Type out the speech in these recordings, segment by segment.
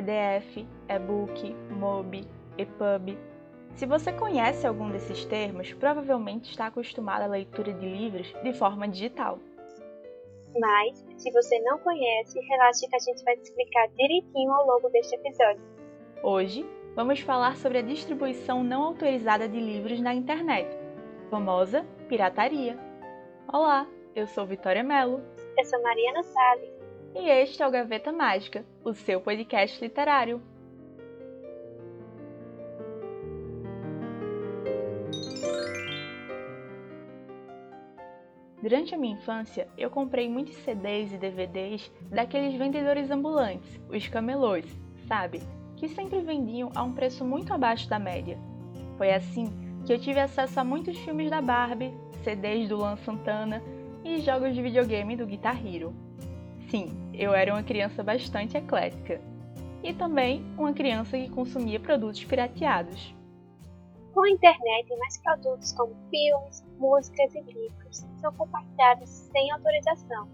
PDF, e-book, MOBI, EPUB. Se você conhece algum desses termos, provavelmente está acostumado à leitura de livros de forma digital. Mas, se você não conhece, relaxe que a gente vai te explicar direitinho ao longo deste episódio. Hoje, vamos falar sobre a distribuição não autorizada de livros na internet, famosa pirataria. Olá, eu sou Vitória Mello. Eu sou Mariana Salles. E este é o Gaveta Mágica, o seu podcast literário. Durante a minha infância, eu comprei muitos CDs e DVDs daqueles vendedores ambulantes, os camelôs, sabe? Que sempre vendiam a um preço muito abaixo da média. Foi assim que eu tive acesso a muitos filmes da Barbie, CDs do Luan Santana e jogos de videogame do Guitar Hero. Sim, eu era uma criança bastante eclética. E também uma criança que consumia produtos pirateados. Com a internet, mais produtos como filmes, músicas e livros são compartilhados sem autorização.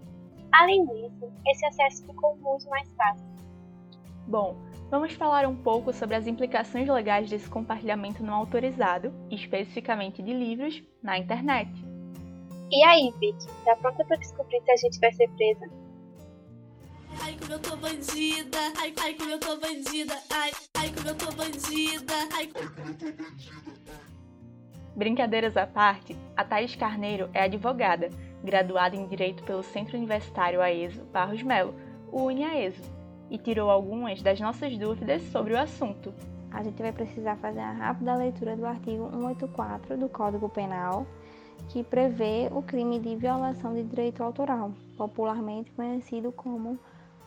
Além disso, esse acesso ficou muito mais fácil. Bom, vamos falar um pouco sobre as implicações legais desse compartilhamento não autorizado, especificamente de livros, na internet. E aí, Vicky, tá pronta para descobrir se a gente vai ser presa? Ai, como eu tô bandida, ai, ai, como eu tô bandida, ai, ai, como eu tô bandida, ai, como eu tô bandida. Brincadeiras à parte, a Thaís Carneiro é advogada, graduada em Direito pelo Centro Universitário AESO Barros Melo, o UniAESO, e tirou algumas das nossas dúvidas sobre o assunto. A gente vai precisar fazer uma rápida leitura do artigo 184 do Código Penal, que prevê o crime de violação de direito autoral, popularmente conhecido como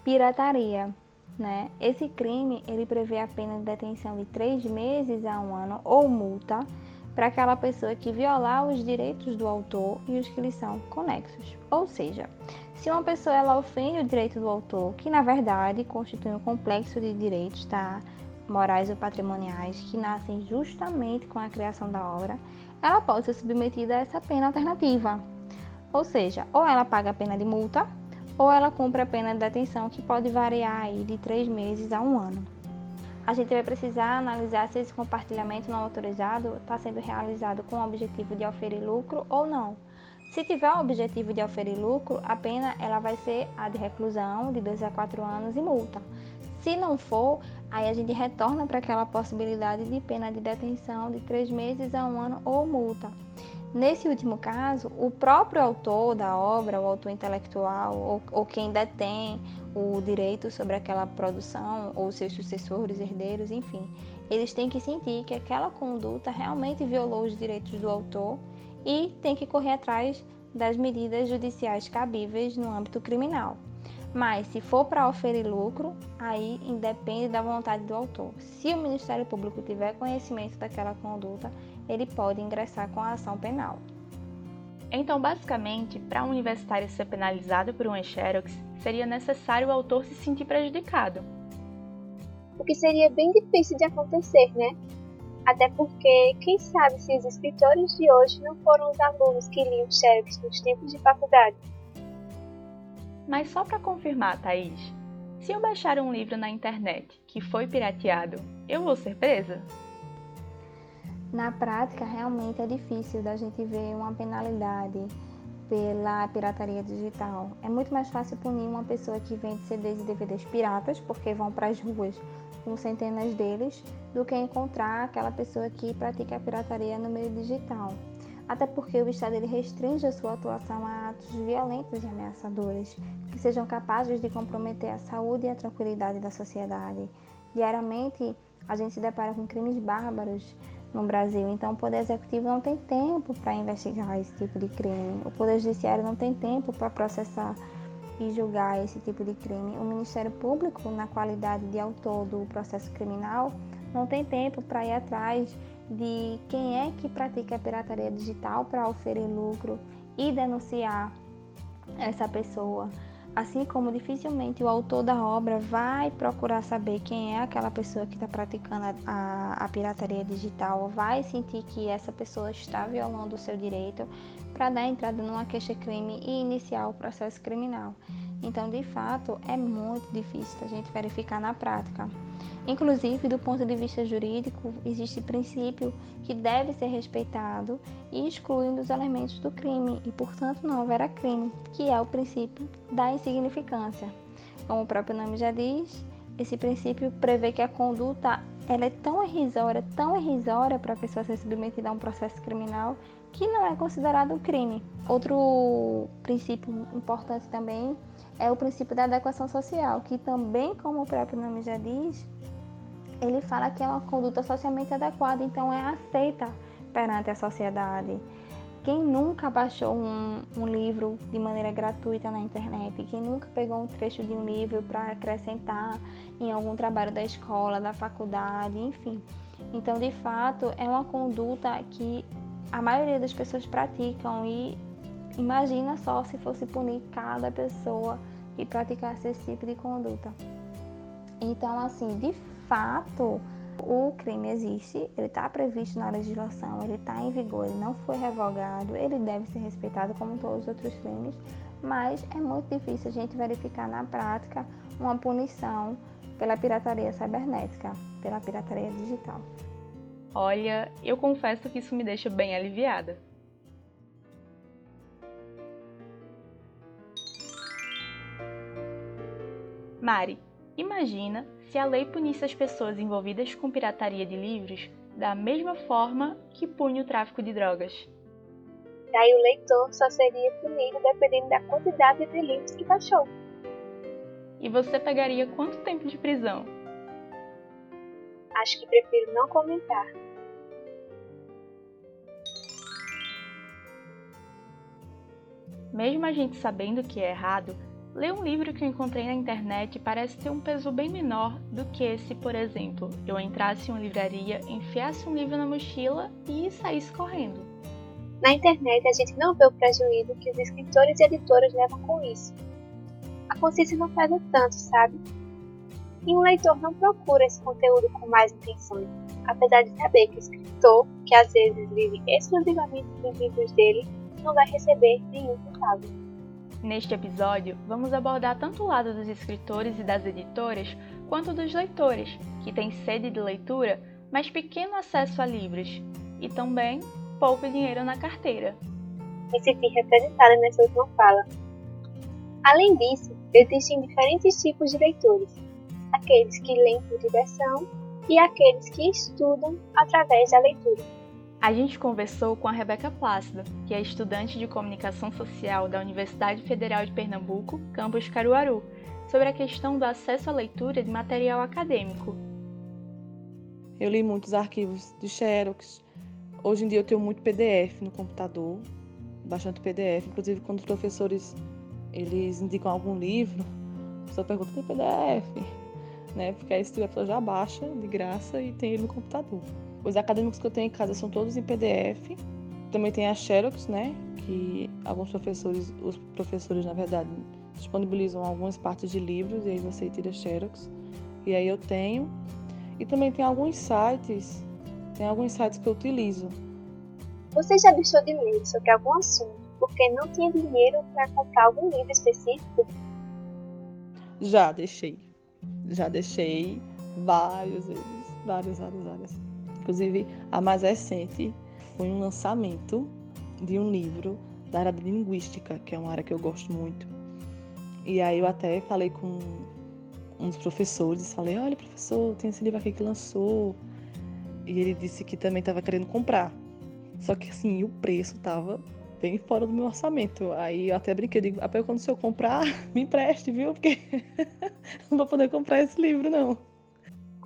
pirataria. Né? Esse crime ele prevê a pena de detenção de três meses a um ano ou multa para aquela pessoa que violar os direitos do autor e os que lhes são conexos. Ou seja, se uma pessoa ela ofende o direito do autor, que na verdade constitui um complexo de direitos tá? morais ou patrimoniais que nascem justamente com a criação da obra, ela pode ser submetida a essa pena alternativa. Ou seja, ou ela paga a pena de multa, ou ela cumpre a pena de detenção, que pode variar aí de três meses a um ano. A gente vai precisar analisar se esse compartilhamento não autorizado está sendo realizado com o objetivo de oferir lucro ou não. Se tiver o objetivo de oferir lucro, a pena ela vai ser a de reclusão de 2 a 4 anos e multa. Se não for, aí a gente retorna para aquela possibilidade de pena de detenção de 3 meses a um ano ou multa. Nesse último caso, o próprio autor da obra, o autor intelectual, ou, ou, quem detém o direito sobre aquela produção, ou seus sucessores, herdeiros, enfim, eles têm que sentir que aquela conduta realmente violou os direitos do autor e tem que correr atrás das medidas judiciais cabíveis no âmbito criminal. Mas se for para oferir lucro, aí independe da vontade do autor. Se o Ministério Público tiver conhecimento daquela conduta, ele pode ingressar com a ação penal. Então, basicamente, para um universitário ser penalizado por um Xerox, seria necessário o autor se sentir prejudicado. O que seria bem difícil de acontecer, né? Até porque, quem sabe se os escritores de hoje não foram os alunos que liam Xerox nos tempos de faculdade. Mas só para confirmar, Thaís, se eu baixar um livro na internet que foi pirateado, eu vou ser presa? Na prática, realmente é difícil da gente ver uma penalidade pela pirataria digital. É muito mais fácil punir uma pessoa que vende CDs e DVDs piratas, porque vão para as ruas com centenas deles, do que encontrar aquela pessoa que pratica a pirataria no meio digital até porque o Estado ele restringe a sua atuação a atos violentos e ameaçadores, que sejam capazes de comprometer a saúde e a tranquilidade da sociedade. Diariamente, a gente se depara com crimes bárbaros no Brasil, então o Poder Executivo não tem tempo para investigar esse tipo de crime, o Poder Judiciário não tem tempo para processar e julgar esse tipo de crime, o Ministério Público, na qualidade de autor do processo criminal, não tem tempo para ir atrás de quem é que pratica a pirataria digital para oferecer lucro e denunciar essa pessoa. Assim como dificilmente o autor da obra vai procurar saber quem é aquela pessoa que está praticando a, a, pirataria digital, vai sentir que essa pessoa está violando o seu direito para dar entrada numa queixa-crime e iniciar o processo criminal. Então, de fato, é muito difícil a gente verificar na prática. Inclusive, do ponto de vista jurídico, existe princípio que deve ser respeitado e exclui um dos elementos do crime e, portanto, não haverá crime, que é o princípio da insignificância. Como o próprio nome já diz, esse princípio prevê que a conduta ela é tão irrisória, tão irrisória para a pessoa ser submetida a um processo criminal que não é considerado um crime. Outro princípio importante também é o princípio da adequação social, que também, como o próprio nome já diz, ele fala que é uma conduta socialmente adequada, então é aceita perante a sociedade. Quem nunca baixou um, um, livro de maneira gratuita na internet? Quem nunca pegou um trecho de um livro para acrescentar em algum trabalho da escola, da faculdade, enfim. Então, de fato, é uma conduta que a maioria das pessoas praticam e imagina só se fosse punir cada pessoa que praticasse esse tipo de conduta. Então, assim, de fato, o crime existe, ele está previsto na legislação, ele está em vigor, ele não foi revogado, ele deve ser respeitado como todos os outros crimes, mas é muito difícil a gente verificar na prática uma punição pela pirataria cibernética, pela pirataria digital. Olha, eu confesso que isso me deixa bem aliviada. Mari, imagina se a lei punisse as pessoas envolvidas com pirataria de livros da mesma forma que pune o tráfico de drogas. Daí o leitor só seria punido dependendo da quantidade de livros que baixou. E você pegaria quanto tempo de prisão? Acho que prefiro não comentar. Mesmo a gente sabendo que é errado, Ler um livro que eu encontrei na internet parece ter um peso bem menor do que se, por exemplo, eu entrasse em uma livraria, enfiasse um livro na mochila e saísse correndo. Na internet a gente não vê o prejuízo que os escritores e editoras levam com isso. A consciência não pesa tanto, sabe? E um leitor não procura esse conteúdo com mais intenções, apesar de saber que o escritor, que às vezes vive exclusivamente dos livros dele, não vai receber nenhum centavo. Neste episódio, vamos abordar tanto o lado dos escritores e das editoras, quanto dos leitores, que têm sede de leitura, mas pequeno acesso a livros, e também pouco dinheiro na carteira. Me senti representada nessa última fala. Além disso, existem diferentes tipos de leitores: aqueles que leem por diversão e aqueles que estudam através da leitura. A gente conversou com a Rebeca Plácido, que é estudante de comunicação social da Universidade Federal de Pernambuco, campus Caruaru, sobre a questão do acesso à leitura de material acadêmico. Eu li muitos arquivos de Xerox. Hoje em dia eu tenho muito PDF no computador, bastante PDF. Inclusive quando os professores eles indicam algum livro, pessoa pergunta tem PDF, né? Porque aí se a pessoa já baixa de graça e tem ele no computador. Os acadêmicos que eu tenho em casa são todos em PDF. Também tem a Xerox, né? Que alguns professores, os professores, na verdade, disponibilizam algumas partes de livros e aí você tira Xerox. E aí eu tenho. E também tem alguns sites, tem alguns sites que eu utilizo. Você já deixou de ler sobre algum assunto porque não tinha dinheiro para comprar algum livro específico? Já deixei. Já deixei várias vezes. Várias, várias, várias. Inclusive, a mais recente foi um lançamento de um livro da área de linguística, que é uma área que eu gosto muito. E aí eu até falei com um dos professores, falei, olha professor, tem esse livro aqui que lançou. E ele disse que também estava querendo comprar. Só que assim, o preço estava bem fora do meu orçamento. Aí eu até brinquei, digo, quando o senhor comprar, me empreste, viu? Porque não vou poder comprar esse livro, não.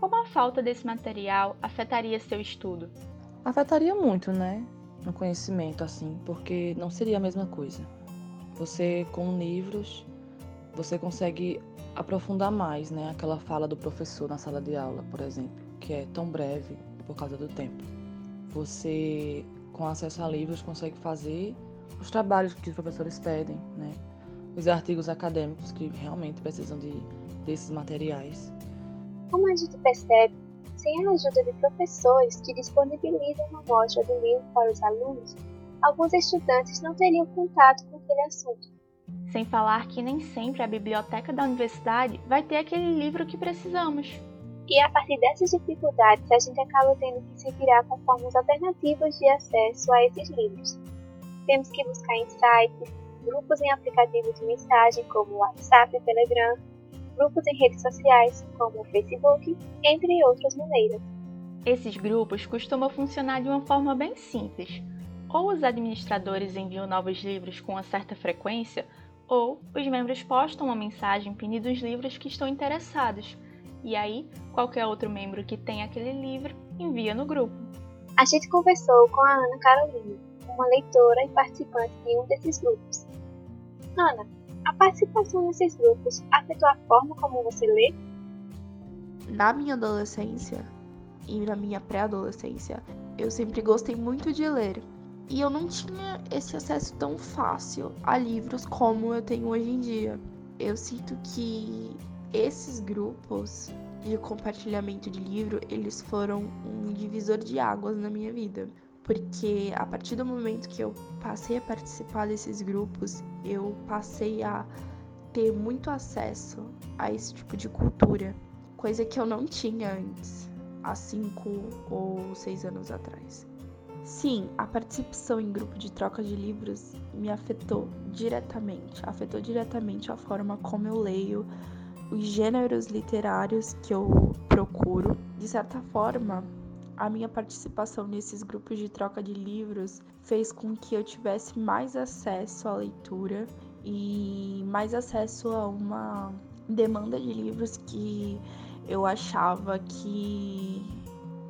Como a falta desse material afetaria seu estudo? Afetaria muito, né? No conhecimento, assim, porque não seria a mesma coisa. Você, com livros, você consegue aprofundar mais, né? Aquela fala do professor na sala de aula, por exemplo, que é tão breve por causa do tempo. Você, com acesso a livros, consegue fazer os trabalhos que os professores pedem, né? Os artigos acadêmicos que realmente precisam de, desses materiais. Como a gente percebe, sem a ajuda de professores que disponibilizam uma amostra do livro para os alunos, alguns estudantes não teriam contato com aquele assunto. Sem falar que nem sempre a biblioteca da universidade vai ter aquele livro que precisamos. E a partir dessas dificuldades, a gente acaba tendo que se virar com formas alternativas de acesso a esses livros. Temos que buscar em sites, grupos em aplicativos de mensagem como WhatsApp e Telegram, grupos em redes sociais como o Facebook, entre outras maneiras. Esses grupos costumam funcionar de uma forma bem simples. Ou os administradores enviam novos livros com uma certa frequência, ou os membros postam uma mensagem pedindo os livros que estão interessados. E aí, qualquer outro membro que tenha aquele livro envia no grupo. A gente conversou com a Ana Carolina, uma leitora e participante de um desses grupos. Ana, a participação nesses grupos afetou a forma como você lê? Na minha adolescência e na minha pré-adolescência, eu sempre gostei muito de ler. E eu não tinha esse acesso tão fácil a livros como eu tenho hoje em dia. Eu sinto que esses grupos de compartilhamento de livro, eles foram um divisor de águas na minha vida. Porque a partir do momento que eu passei a participar desses grupos, eu passei a ter muito acesso a esse tipo de cultura, coisa que eu não tinha antes, há cinco ou seis anos atrás. Sim, a participação em grupo de troca de livros me afetou diretamente, afetou diretamente a forma como eu leio, os gêneros literários que eu procuro. De certa forma, a minha participação nesses grupos de troca de livros fez com que eu tivesse mais acesso à leitura e mais acesso a uma demanda de livros que eu achava que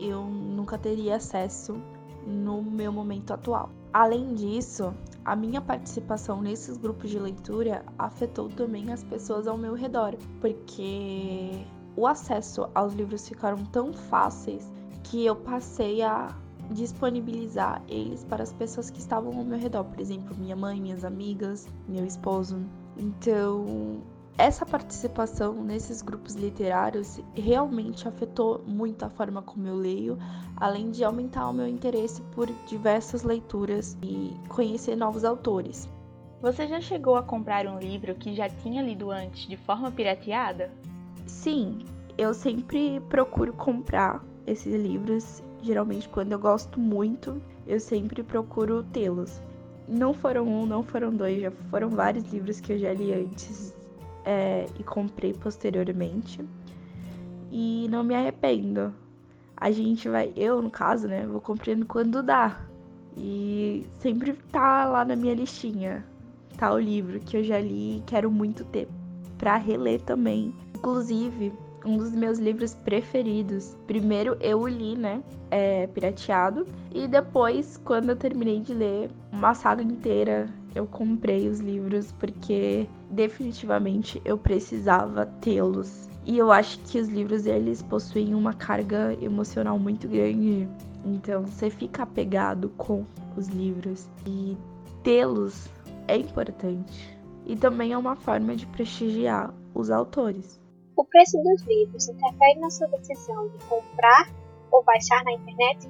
eu nunca teria acesso no meu momento atual. Além disso, a minha participação nesses grupos de leitura afetou também as pessoas ao meu redor, porque o acesso aos livros ficaram tão fáceis que eu passei a disponibilizar eles para as pessoas que estavam ao meu redor, por exemplo, minha mãe, minhas amigas, meu esposo. Então, essa participação nesses grupos literários realmente afetou muito a forma como eu leio, além de aumentar o meu interesse por diversas leituras e conhecer novos autores. Você já chegou a comprar um livro que já tinha lido antes de forma pirateada? Sim, eu sempre procuro comprar esses livros, geralmente quando eu gosto muito, eu sempre procuro tê-los. Não foram um, não foram dois, já foram vários livros que eu já li antes é, e comprei posteriormente. E não me arrependo. A gente vai, eu no caso, né, vou comprando quando dá. E sempre tá lá na minha listinha. Tá o livro que eu já li e quero muito ter para reler também. Inclusive, um dos meus livros preferidos. Primeiro eu o li, né? É, pirateado. E depois, quando eu terminei de ler uma saga inteira, eu comprei os livros porque definitivamente eu precisava tê-los. E eu acho que os livros eles possuem uma carga emocional muito grande. Então você fica apegado com os livros e tê-los é importante. E também é uma forma de prestigiar os autores. O preço dos livros interfere na sua decisão de comprar ou baixar na internet?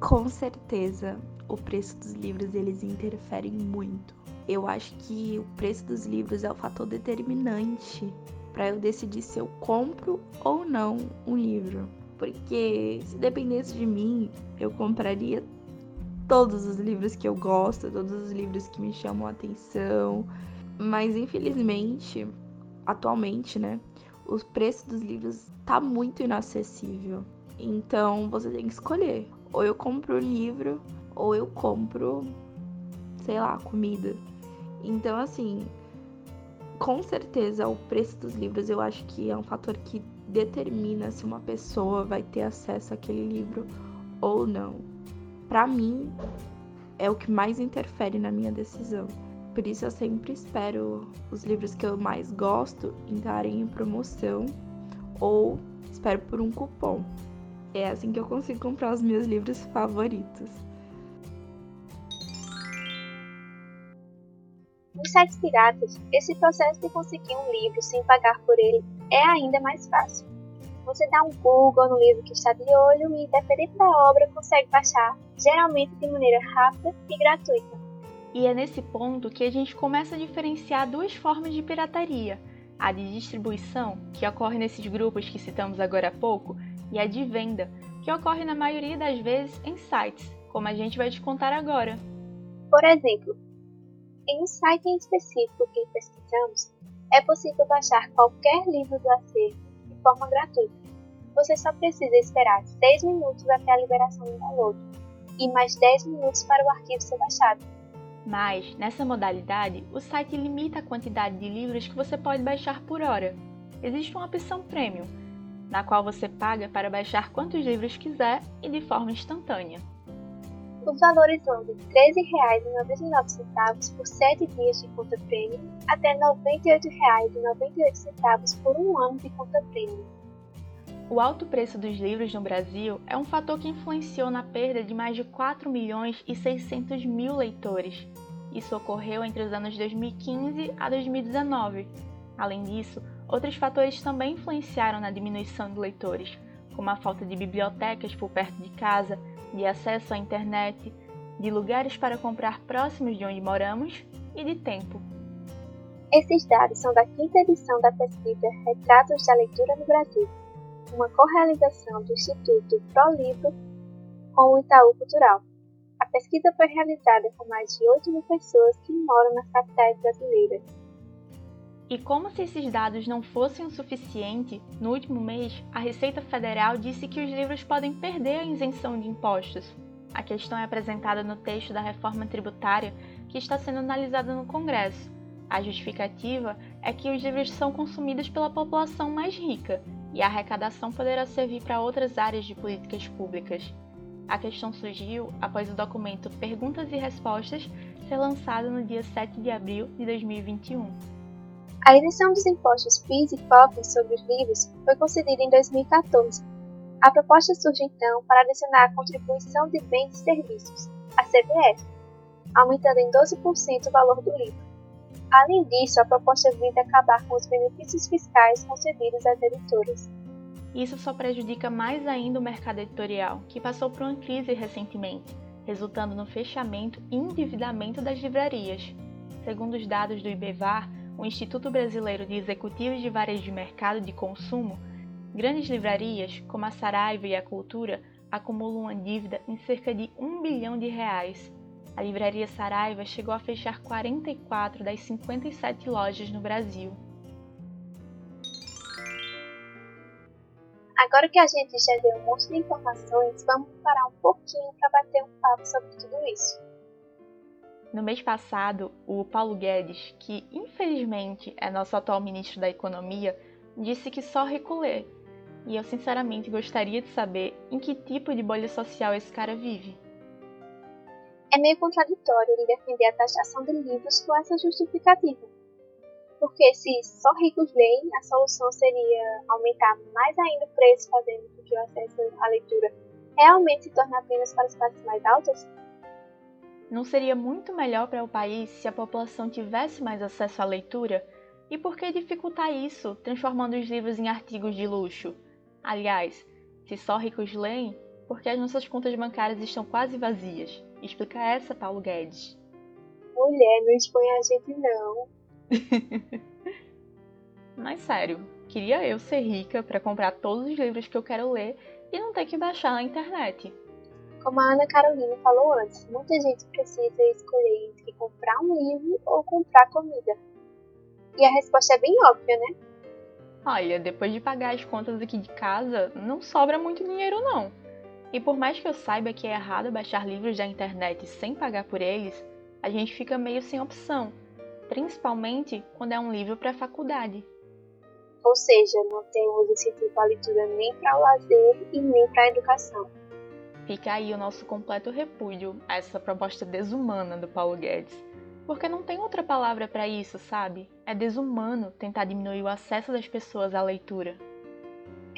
Com certeza, o preço dos livros eles interferem muito. Eu acho que o preço dos livros é o fator determinante para eu decidir se eu compro ou não um livro. Porque se dependesse de mim, eu compraria todos os livros que eu gosto, todos os livros que me chamam a atenção. Mas infelizmente, atualmente, né, o preço dos livros tá muito inacessível. Então você tem que escolher. Ou eu compro o livro, ou eu compro, sei lá, comida. Então, assim, com certeza o preço dos livros eu acho que é um fator que determina se uma pessoa vai ter acesso àquele livro ou não. Para mim, é o que mais interfere na minha decisão. Por isso eu sempre espero os livros que eu mais gosto entrarem em promoção ou espero por um cupom. É assim que eu consigo comprar os meus livros favoritos. Nos sites piratas, esse processo de conseguir um livro sem pagar por ele é ainda mais fácil. Você dá um Google no livro que está de olho e, dependendo da obra, consegue baixar, geralmente de maneira rápida e gratuita. E é nesse ponto que a gente começa a diferenciar duas formas de pirataria: a de distribuição, que ocorre nesses grupos que citamos agora há pouco, e a de venda, que ocorre na maioria das vezes em sites, como a gente vai te contar agora. Por exemplo, em um site em específico que pesquisamos, é possível baixar qualquer livro do acervo de forma gratuita. Você só precisa esperar 6 minutos até a liberação do download e mais 10 minutos para o arquivo ser baixado. Mas, nessa modalidade, o site limita a quantidade de livros que você pode baixar por hora. Existe uma opção premium, na qual você paga para baixar quantos livros quiser e de forma instantânea. Os valores vão de R$ 13,99 por 7 dias de conta premium até R$ 98,98 por um ano de conta premium. O alto preço dos livros no Brasil é um fator que influenciou na perda de mais de 4 milhões e 600 mil leitores. Isso ocorreu entre os anos 2015 a 2019. Além disso, outros fatores também influenciaram na diminuição de leitores, como a falta de bibliotecas por perto de casa, de acesso à internet, de lugares para comprar próximos de onde moramos e de tempo. Esses dados são da quinta edição da pesquisa Retratos da Leitura no Brasil, uma correalização do Instituto ProLivro com o Itaú Cultural. A pesquisa foi realizada com mais de 8 mil pessoas que moram nas capitais brasileiras. E como se esses dados não fossem o suficiente, no último mês, a Receita Federal disse que os livros podem perder a isenção de impostos. A questão é apresentada no texto da reforma tributária que está sendo analisada no Congresso. A justificativa é que os livros são consumidos pela população mais rica e a arrecadação poderá servir para outras áreas de políticas públicas. A questão surgiu após o documento Perguntas e Respostas ser lançado no dia 7 de abril de 2021. A isenção dos impostos PIS e COFINS sobre os livros foi concedida em 2014. A proposta surge então para adicionar a Contribuição de Bens e Serviços, a CBS, aumentando em 12% o valor do livro. Além disso, a proposta visa acabar com os benefícios fiscais concedidos às editoras. Isso só prejudica mais ainda o mercado editorial, que passou por uma crise recentemente, resultando no fechamento e endividamento das livrarias. Segundo os dados do IBEVAR, o Instituto Brasileiro de Executivos de Varejo de Mercado de Consumo, grandes livrarias, como a Saraiva e a Cultura, acumulam uma dívida em cerca de 1 bilhão de reais. A livraria Saraiva chegou a fechar 44 das 57 lojas no Brasil. Agora que a gente já deu um monte de informações, vamos parar um pouquinho para bater um papo sobre tudo isso. No mês passado, o Paulo Guedes, que infelizmente é nosso atual ministro da Economia, disse que só recolher. E eu sinceramente gostaria de saber em que tipo de bolha social esse cara vive. É meio contraditório ele defender a taxação de livros com essa justificativa. Porque se só ricos leem, a solução seria aumentar mais ainda o preço, fazendo com que o acesso à leitura realmente se torne apenas para as classes mais altas? Não seria muito melhor para o país se a população tivesse mais acesso à leitura? E por que dificultar isso, transformando os livros em artigos de luxo? Aliás, se só ricos leem, por que as nossas contas bancárias estão quase vazias? Explica essa, Paulo Guedes. Mulher, não expõe a gente não. Mas sério, queria eu ser rica para comprar todos os livros que eu quero ler e não ter que baixar na internet. Como a Ana Carolina falou antes, muita gente precisa escolher entre comprar um livro ou comprar comida. E a resposta é bem óbvia, né? Olha, depois de pagar as contas aqui de casa, não sobra muito dinheiro não. E por mais que eu saiba que é errado baixar livros da internet sem pagar por eles, a gente fica meio sem opção, principalmente quando é um livro para faculdade. Ou seja, não temos incentivo à leitura nem para o lazer e nem para a educação. Fica aí o nosso completo repúdio a essa proposta desumana do Paulo Guedes. Porque não tem outra palavra para isso, sabe? É desumano tentar diminuir o acesso das pessoas à leitura.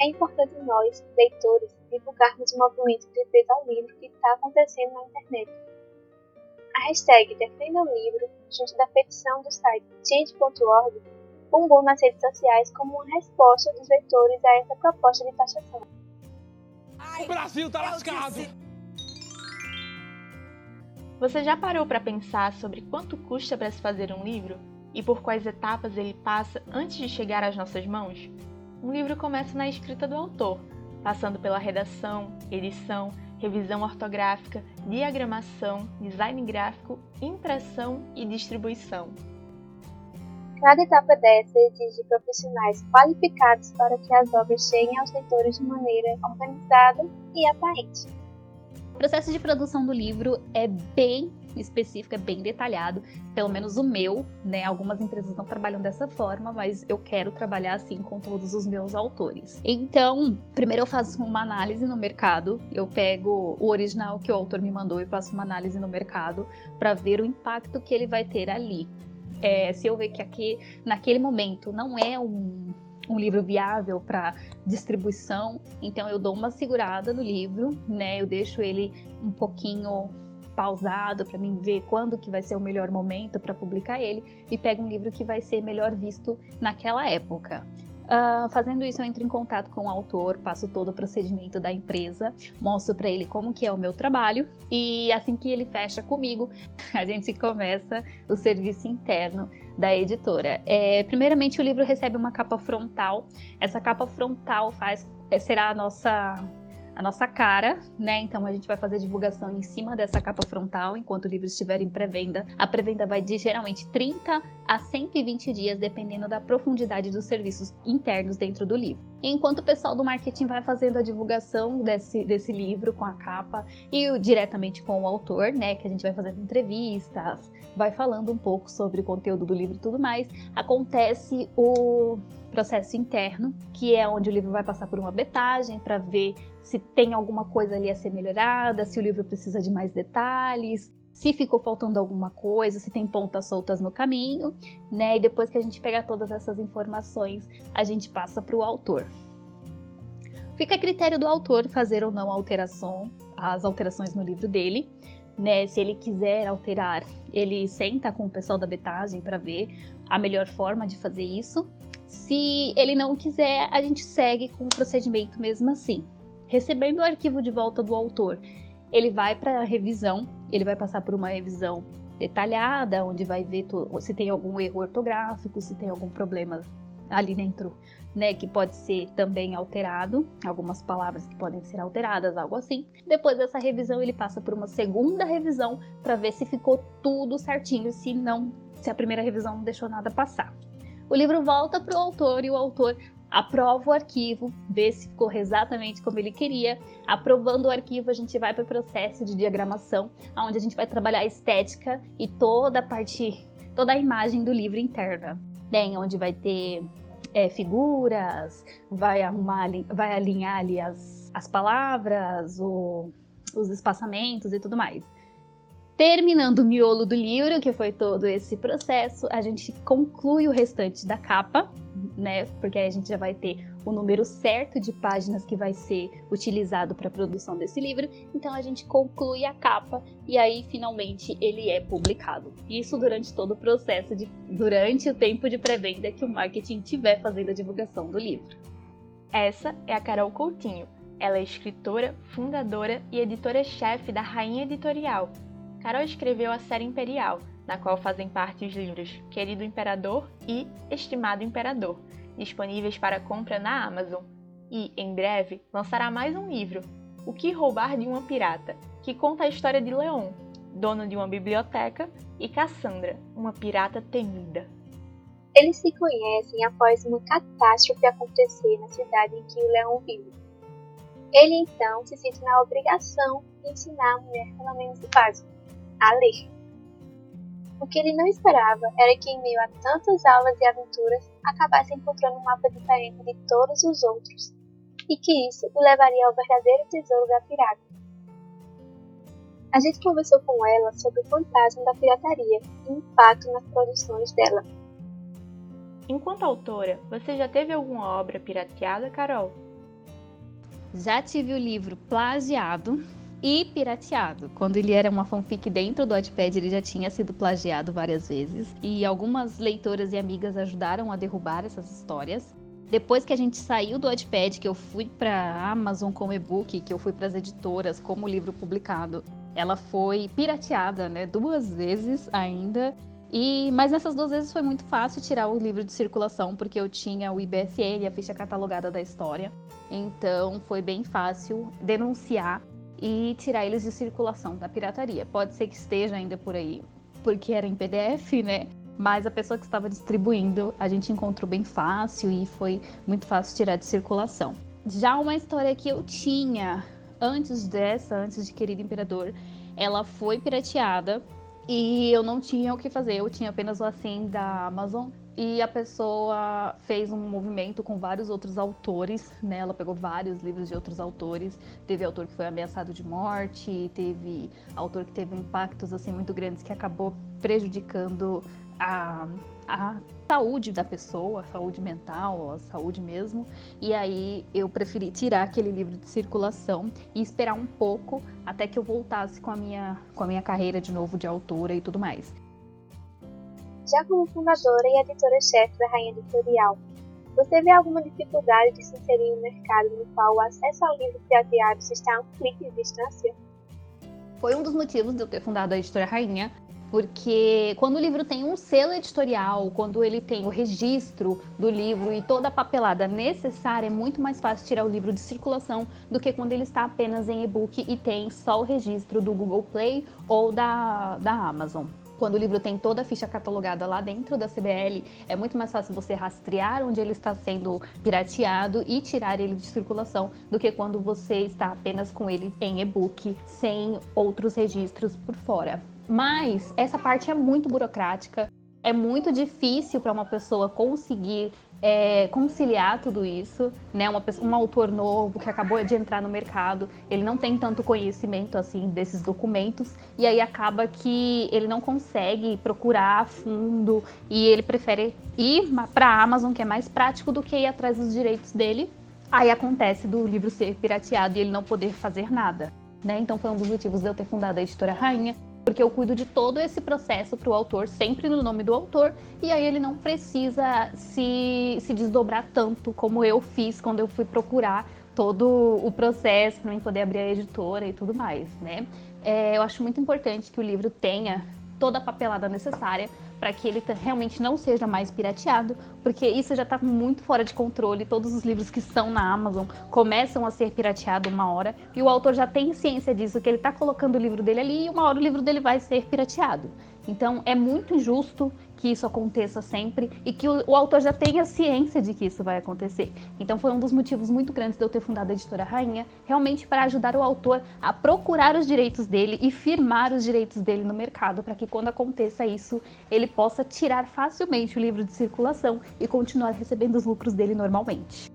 É importante nós, leitores, divulgarmos o movimento de defesa ao livro que está acontecendo na internet. A hashtag Defenda o Livro, junto da petição do site change.org, bombou nas redes sociais como uma resposta dos leitores a essa proposta de taxação. O Brasil tá lascado. Você já parou para pensar sobre quanto custa para se fazer um livro e por quais etapas ele passa antes de chegar às nossas mãos? Um livro começa na escrita do autor, passando pela redação, edição, revisão ortográfica, diagramação, design gráfico, impressão e distribuição. Cada etapa dessa exige profissionais qualificados para que as obras cheguem aos leitores de maneira organizada e atraente. O processo de produção do livro é bem específico, é bem detalhado, pelo menos o meu, né? Algumas empresas não trabalham dessa forma, mas eu quero trabalhar assim com todos os meus autores. Então, primeiro eu faço uma análise no mercado, eu pego o original que o autor me mandou e faço uma análise no mercado para ver o impacto que ele vai ter ali. É, se eu ver que aqui, naquele momento, não é um um livro viável para distribuição, então eu dou uma segurada no livro, né? Eu deixo ele um pouquinho pausado para mim ver quando que vai ser o melhor momento para publicar ele e pego um livro que vai ser melhor visto naquela época. Uh, fazendo isso, eu entro em contato com o autor, passo todo o procedimento da empresa, mostro para ele como que é o meu trabalho e assim que ele fecha comigo, a gente começa o serviço interno da editora. É, primeiramente, o livro recebe uma capa frontal. Essa capa frontal faz é, será a nossa a nossa cara, né? Então a gente vai fazer divulgação em cima dessa capa frontal enquanto o livro estiver em pré-venda. A pré-venda vai de geralmente 30 a 120 dias, dependendo da profundidade dos serviços internos dentro do livro. enquanto o pessoal do marketing vai fazendo a divulgação desse, desse livro com a capa e diretamente com o autor, né? Que a gente vai fazendo entrevistas, vai falando um pouco sobre o conteúdo do livro e tudo mais, acontece o processo interno, que é onde o livro vai passar por uma betagem para ver se tem alguma coisa ali a ser melhorada, se o livro precisa de mais detalhes, se ficou faltando alguma coisa, se tem pontas soltas no caminho, né? E depois que a gente pega todas essas informações, a gente passa para o autor. Fica a critério do autor fazer ou não alteração, as alterações no livro dele né? Se ele quiser alterar, ele senta com o pessoal da betagem para ver a melhor forma de fazer isso. Se ele não quiser, a gente segue com o procedimento mesmo assim. Recebendo o arquivo de volta do autor, ele vai para a revisão, ele vai passar por uma revisão detalhada, onde vai ver se tem algum erro ortográfico, se tem algum problema ali dentro né, que pode ser também alterado, algumas palavras que podem ser alteradas, algo assim. Depois dessa revisão, ele passa por uma segunda revisão para ver se ficou tudo certinho, se não, se a primeira revisão não deixou nada passar. O livro volta para o autor e o autor aprova o arquivo, vê se ficou exatamente como ele queria. Aprovando o arquivo, a gente vai para o processo de diagramação, onde a gente vai trabalhar a estética e toda a parte, toda a imagem do livro interna. Bem, onde vai ter é, figuras, vai arrumar, vai alinhar ali as, as palavras, o, os espaçamentos e tudo mais. Terminando o miolo do livro, que foi todo esse processo, a gente conclui o restante da capa, né? Porque aí a gente já vai ter o número certo de páginas que vai ser utilizado para a produção desse livro. Então a gente conclui a capa e aí finalmente ele é publicado. Isso durante todo o processo de durante o tempo de pré-venda que o marketing tiver fazendo a divulgação do livro. Essa é a Carol Coutinho. Ela é escritora, fundadora e editora-chefe da Rainha Editorial, Carol escreveu a série Imperial, na qual fazem parte os livros Querido Imperador e Estimado Imperador, disponíveis para compra na Amazon. E, em breve, lançará mais um livro, O que Roubar de uma Pirata, que conta a história de Leon, dono de uma biblioteca, e Cassandra, uma pirata temida. Eles se conhecem após uma catástrofe acontecer na cidade em que o Leão vive. Ele então se sente na obrigação de ensinar a mulher pelo menos o básico a ler. O que ele não esperava era que, em meio a tantas aulas e aventuras, acabasse encontrando um mapa diferente de todos os outros, e que isso o levaria ao verdadeiro tesouro da pirata. A gente conversou com ela sobre o fantasma da pirataria e o impacto nas produções dela. Enquanto autora, você já teve alguma obra pirateada, Carol? Já tive o livro plagiado e pirateado. Quando ele era uma fanfic dentro do Wattpad, ele já tinha sido plagiado várias vezes. E algumas leitoras e amigas ajudaram a derrubar essas histórias. Depois que a gente saiu do Wattpad, que eu fui para Amazon como e-book, que eu fui para as editoras como livro publicado, ela foi pirateada, né, duas vezes ainda. E, mas nessas duas vezes foi muito fácil tirar o livro de circulação, porque eu tinha o IBSN, a ficha catalogada da história. Então foi bem fácil denunciar e tirar eles de circulação da pirataria. Pode ser que esteja ainda por aí, porque era em PDF, né? Mas a pessoa que estava distribuindo a gente encontrou bem fácil e foi muito fácil tirar de circulação. Já uma história que eu tinha antes dessa, antes de Querido Imperador, ela foi pirateada e eu não tinha o que fazer, eu tinha apenas o assim da Amazon. E a pessoa fez um movimento com vários outros autores, né? Ela pegou vários livros de outros autores. Teve autor que foi ameaçado de morte, teve autor que teve impactos assim muito grandes que acabou prejudicando a, a saúde da pessoa, a saúde mental, a saúde mesmo. E aí eu preferi tirar aquele livro de circulação e esperar um pouco até que eu voltasse com a minha, com a minha carreira de novo de autora e tudo mais. Já como fundadora e editora-chefe da Rainha Editorial, você vê alguma dificuldade de se inserir em um mercado no qual o acesso ao livro pirateado está a um clique de distância? Foi um dos motivos de eu ter fundado a Editora Rainha, porque quando o livro tem um selo editorial, quando ele tem o registro do livro e toda a papelada necessária, é muito mais fácil tirar o livro de circulação do que quando ele está apenas em e-book e tem só o registro do Google Play ou da, da Amazon. Quando o livro tem toda a ficha catalogada lá dentro da CBL, é muito mais fácil você rastrear onde ele está sendo pirateado e tirar ele de circulação do que quando você está apenas com ele em e-book, sem outros registros por fora. Mas essa parte é muito burocrática, é muito difícil para uma pessoa conseguir é, conciliar tudo isso, né? Uma pessoa, um autor novo que acabou de entrar no mercado, ele não tem tanto conhecimento assim desses documentos e aí acaba que ele não consegue procurar a fundo e ele prefere ir para a Amazon, que é mais prático do que ir atrás dos direitos dele. Aí acontece do livro ser pirateado e ele não poder fazer nada. Né? Então foi um dos motivos de eu ter fundado a editora Rainha, porque eu cuido de todo esse processo para o autor, sempre no nome do autor, e aí ele não precisa se, se desdobrar tanto como eu fiz quando eu fui procurar todo o processo para poder abrir a editora e tudo mais, né? É, eu acho muito importante que o livro tenha toda a papelada necessária para que ele realmente não seja mais pirateado, porque isso já está muito fora de controle. Todos os livros que estão na Amazon começam a ser pirateados uma hora, e o autor já tem ciência disso, que ele está colocando o livro dele ali e uma hora o livro dele vai ser pirateado. Então é muito injusto que isso aconteça sempre e que o, o, autor já tenha ciência de que isso vai acontecer. Então foi um dos motivos muito grandes de eu ter fundado a editora Rainha, realmente para ajudar o autor a procurar os direitos dele e firmar os direitos dele no mercado, para que quando aconteça isso, ele possa tirar facilmente o livro de circulação e continuar recebendo os lucros dele normalmente.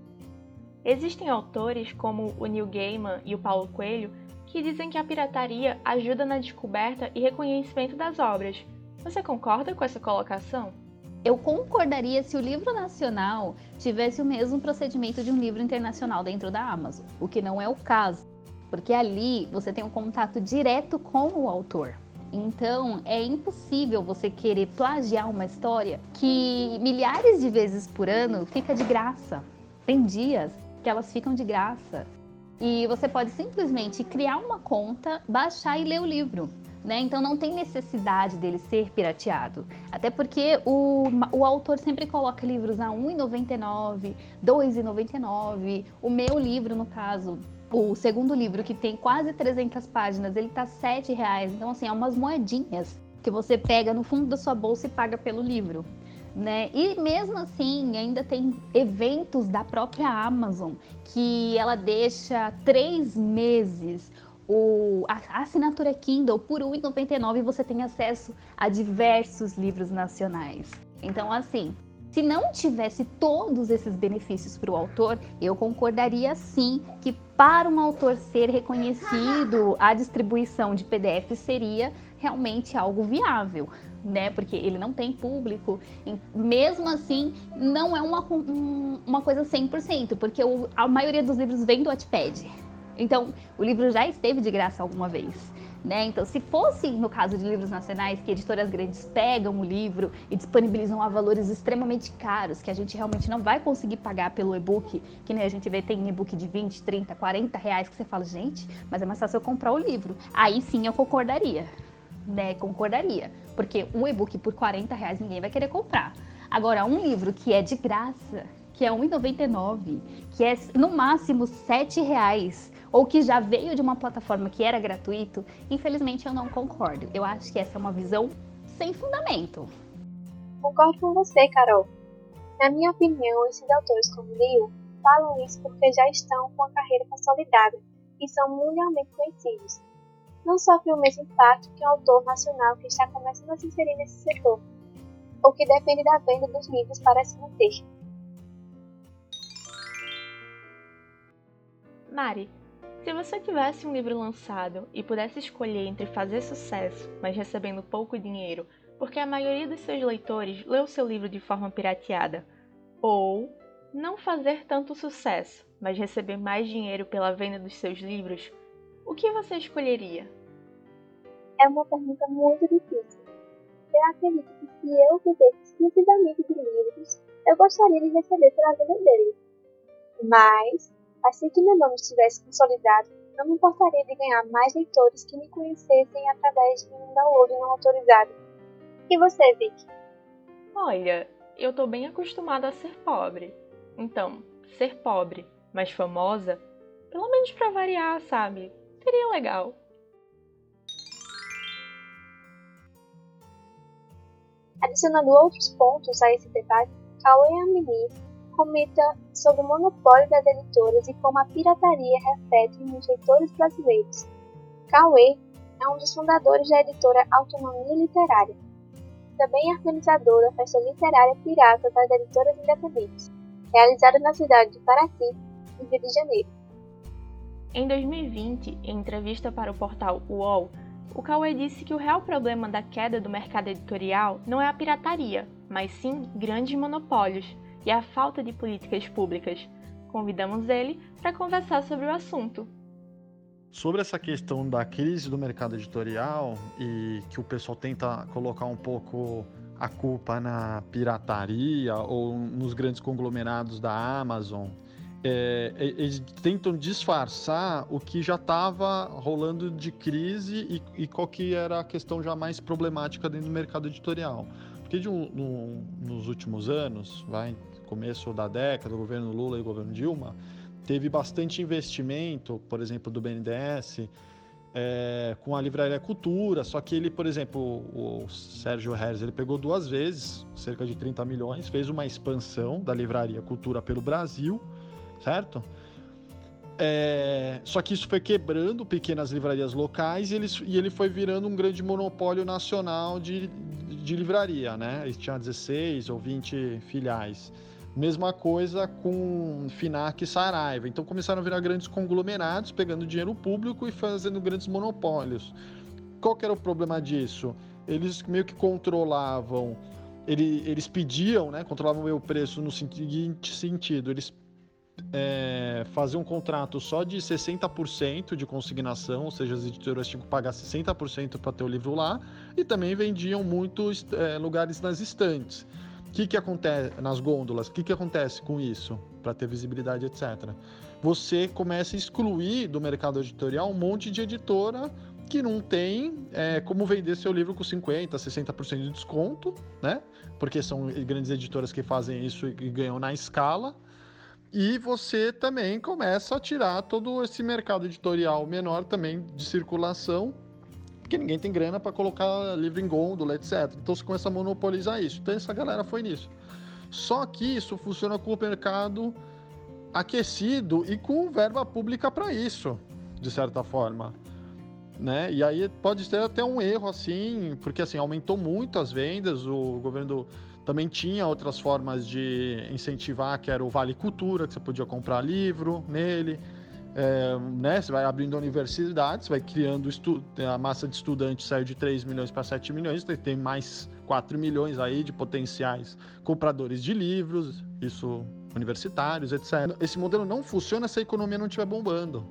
Existem autores como o Neil Gaiman e o Paulo Coelho que dizem que a pirataria ajuda na descoberta e reconhecimento das obras, você concorda com essa colocação? Eu concordaria se o livro nacional tivesse o mesmo procedimento de um livro internacional dentro da Amazon, o que não é o caso, porque ali você tem um contato direto com o autor. Então, é impossível você querer plagiar uma história que milhares de vezes por ano fica de graça. Tem dias que elas ficam de graça. E você pode simplesmente criar uma conta, baixar e ler o livro. Né? Então não tem necessidade dele ser pirateado. Até porque o, o autor sempre coloca livros a R$ 1,99, R$ 2,99. O meu livro, no caso, o segundo livro, que tem quase 300 páginas, ele tá R$ 7,00. Então, assim, é umas moedinhas que você pega no fundo da sua bolsa e paga pelo livro. Né? E mesmo assim, ainda tem eventos da própria Amazon que ela deixa três meses o, a, assinatura Kindle por R$ 1,99 você tem acesso a diversos livros nacionais. Então, assim, se não tivesse todos esses benefícios para o autor, eu concordaria sim que para um autor ser reconhecido, a distribuição de PDF seria realmente algo viável, né? Porque ele não tem público. Mesmo assim, não é uma, uma coisa 100%, porque a maioria dos livros vem do Wattpad. Então, o livro já esteve de graça alguma vez. Né? Então, se fosse no caso de livros nacionais, que editoras grandes pegam o livro e disponibilizam a valores extremamente caros, que a gente realmente não vai conseguir pagar pelo e-book, que nem a gente vê, tem e-book de 20, 30, 40 reais, que você fala, gente, mas é mais fácil eu comprar o livro. Aí sim eu concordaria, né? Concordaria. Porque um e-book por 40 reais ninguém vai querer comprar. Agora, um livro que é de graça, que é R$1,99, que é no máximo 7,00 reais, ou que já veio de uma plataforma que era gratuito, infelizmente eu não concordo. Eu acho que essa é uma visão sem fundamento. Concordo com você, Carol. Na minha opinião, esses autores como Liu falam isso porque já estão com a carreira consolidada e são mundialmente conhecidos. Não sofrem o mesmo impacto que um autor nacional que está começando a se inserir nesse setor, ou que depende da venda dos livros para se manter. Mari, se você tivesse um livro lançado e pudesse escolher entre fazer sucesso, mas recebendo pouco dinheiro, porque a maioria dos seus leitores leu seu livro de forma pirateada, ou não fazer tanto sucesso, mas receber mais dinheiro pela venda dos seus livros, o que você escolheria? É uma pergunta muito difícil. Eu acredito que se eu vivesse exclusivamente de livros, eu gostaria de receber pela venda deles. Mas Assim que meu nome estivesse consolidado, não me importaria de ganhar mais leitores que me conhecessem através de um download não autorizado. E você, Vic? Olha, eu tô bem acostumada a ser pobre. Então, ser pobre, mas famosa, pelo menos para variar, sabe? Seria legal. Adicionando outros pontos a esse debate, Cauê Amini comenta sobre o monopólio das editoras e como a pirataria reflete nos leitores brasileiros. Cauê é um dos fundadores da editora Autonomia Literária. Também é organizador da Festa Literária Pirata das Editoras Independentes, realizada na cidade de Paraty, no Rio de Janeiro. Em 2020, em entrevista para o portal UOL, o Cauê disse que o real problema da queda do mercado editorial não é a pirataria, mas sim grandes monopólios, e a falta de políticas públicas. Convidamos ele para conversar sobre o assunto. Sobre essa questão da crise do mercado editorial e que o pessoal tenta colocar um pouco a culpa na pirataria ou nos grandes conglomerados da Amazon, é, eles tentam disfarçar o que já estava rolando de crise e, e, qual que era a questão já mais problemática dentro do mercado editorial. Porque de um, no, nos últimos anos, vai, começo da década, o governo Lula e o governo Dilma, teve bastante investimento, por exemplo, do BNDES, é, com a Livraria Cultura, só que ele, por exemplo, o, Sérgio Reis, ele pegou duas vezes, cerca de 30 milhões, fez uma expansão da Livraria Cultura pelo Brasil, certo? É, só que isso foi quebrando pequenas livrarias locais e ele, e ele foi virando um grande monopólio nacional de, de livraria, né? Ele tinha 16 ou 20 filiais. Mesma coisa com Finac e Saraiva. Então começaram a virar grandes conglomerados, pegando dinheiro público e fazendo grandes monopólios. Qual era o problema disso? Eles meio que controlavam, eles, eles pediam, né, controlavam o preço no seguinte sentido: eles é, faziam um contrato só de 60% de consignação, ou seja, as editoras tinham que pagar 60% para ter o livro lá, e também vendiam muitos é, lugares nas estantes que, que acontece nas gôndolas? O que, que acontece com isso? Para ter visibilidade, etc. Você começa a excluir do mercado editorial um monte de editora que não tem é, como vender seu livro com 50%, 60% de desconto, né? Porque são grandes editoras que fazem isso e ganham na escala. E você também começa a tirar todo esse mercado editorial menor também de circulação porque ninguém tem grana para colocar livro em gôndola, etc. Então você começa a monopolizar isso. Então essa galera foi nisso. Só que isso funciona com o mercado aquecido e com verba pública para isso, de certa forma. Né? E aí pode ter até um erro assim, porque assim aumentou muito as vendas, o governo também tinha outras formas de incentivar, que era o Vale Cultura, que você podia comprar livro nele é, né, você vai abrindo universidades, vai criando a massa de estudantes saiu de 3 milhões para 7 milhões, tem mais 4 milhões aí de potenciais compradores de livros, isso universitários, etc. Esse modelo não funciona se a economia não estiver bombando.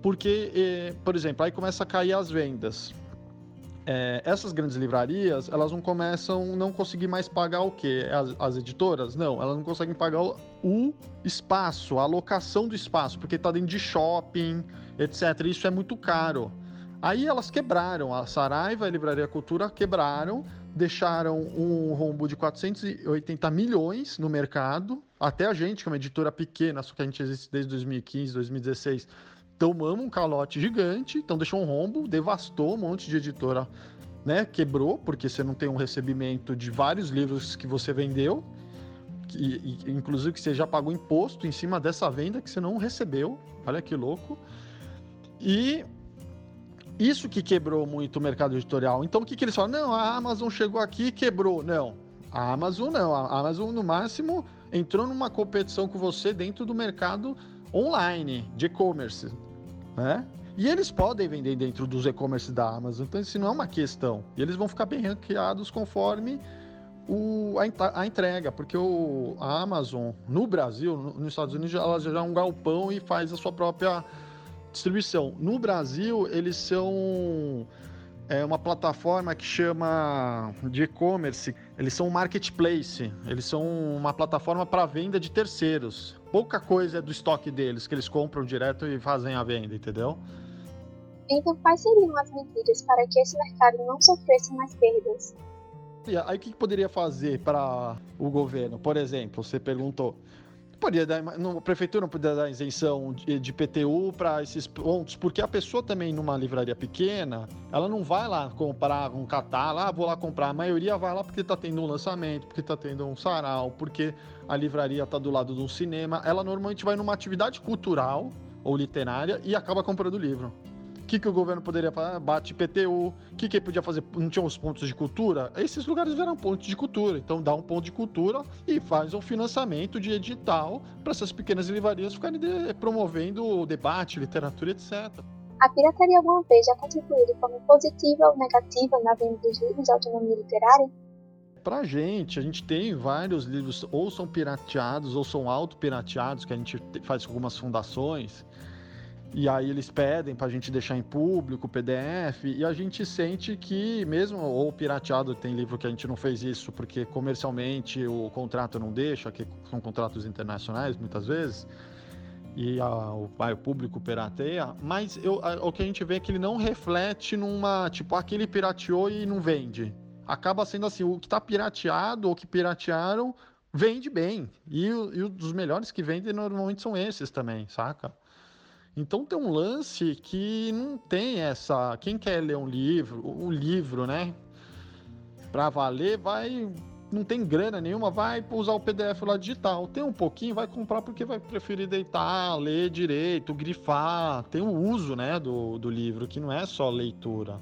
Porque, eh, por exemplo, aí começa a cair as vendas. É, essas grandes livrarias, elas não começam não conseguir mais pagar o quê? As, as editoras? Não, elas não conseguem pagar o, o, espaço, a alocação do espaço, porque está dentro de shopping, etc. Isso é muito caro. Aí elas quebraram, a Saraiva e a Livraria Cultura quebraram, deixaram um rombo de 480 milhões no mercado. Até a gente, que é uma editora pequena, só que a gente existe desde 2015, 2016, tomamos um calote gigante, então deixou um rombo, devastou um monte de editora, né? Quebrou, porque você não tem um recebimento de vários livros que você vendeu, que, inclusive que você já pagou imposto em cima dessa venda que você não recebeu. Olha que louco. E isso que quebrou muito o mercado editorial. Então o que, que eles falam? Não, a Amazon chegou aqui e quebrou. Não, a Amazon não. A Amazon, no máximo, entrou numa competição com você dentro do mercado online, de e-commerce né? E eles podem vender dentro dos e-commerce da Amazon, então isso não é uma questão. E eles vão ficar bem ranqueados conforme o, a, a, entrega, porque o, a Amazon no Brasil, no, nos Estados Unidos, ela já é um galpão e faz a sua própria distribuição. No Brasil, eles são é uma plataforma que chama de e-commerce. Eles são um marketplace. Eles são uma plataforma para venda de terceiros. Pouca coisa é do estoque deles que eles compram direto e fazem a venda, entendeu? Então, quais seriam as medidas para que esse mercado não sofresse mais perdas? Aí o que poderia fazer para o governo? Por exemplo, você perguntou, Poderia dar, a prefeitura não poderia dar isenção de, de PTU para esses pontos, porque a pessoa também numa livraria pequena, ela não vai lá comprar um catálogo, ah, vou lá comprar. A maioria vai lá porque está tendo um lançamento, porque está tendo um sarau, porque a livraria está do lado de um cinema. Ela normalmente vai numa atividade cultural ou literária e acaba comprando o livro que, que o governo poderia fazer? Bate PTU. O que, que ele podia fazer? Não tinha os pontos de cultura? Esses lugares viram pontos de cultura. Então dá um ponto de cultura e faz um financiamento de edital para essas pequenas livrarias ficarem de, promovendo o debate, literatura, etc. A pirataria alguma vez já contribuiu de forma positiva ou negativa na venda dos livros de autonomia literária? Pra gente, a gente tem vários livros, ou são pirateados, ou são auto-pirateados, que a gente faz com algumas fundações. E aí eles pedem para a gente deixar em público o PDF e a gente sente que mesmo ou pirateado tem livro que a gente não fez isso porque comercialmente o contrato não deixa, que são contratos internacionais muitas vezes e a, o, o, público pirateia, mas eu, a, o que a gente vê é que ele não reflete numa tipo aquele pirateou e não vende. Acaba sendo assim, o que está pirateado ou que piratearam vende bem e, e os melhores que vendem normalmente são esses também, saca? Então tem um lance que não tem essa. Quem quer ler um livro, o livro, né? Para valer, vai. Não tem grana nenhuma, vai usar o PDF lá digital. Tem um pouquinho, vai comprar porque vai preferir deitar, ler direito, grifar. Tem o uso, né, do, do livro, que não é só leitura.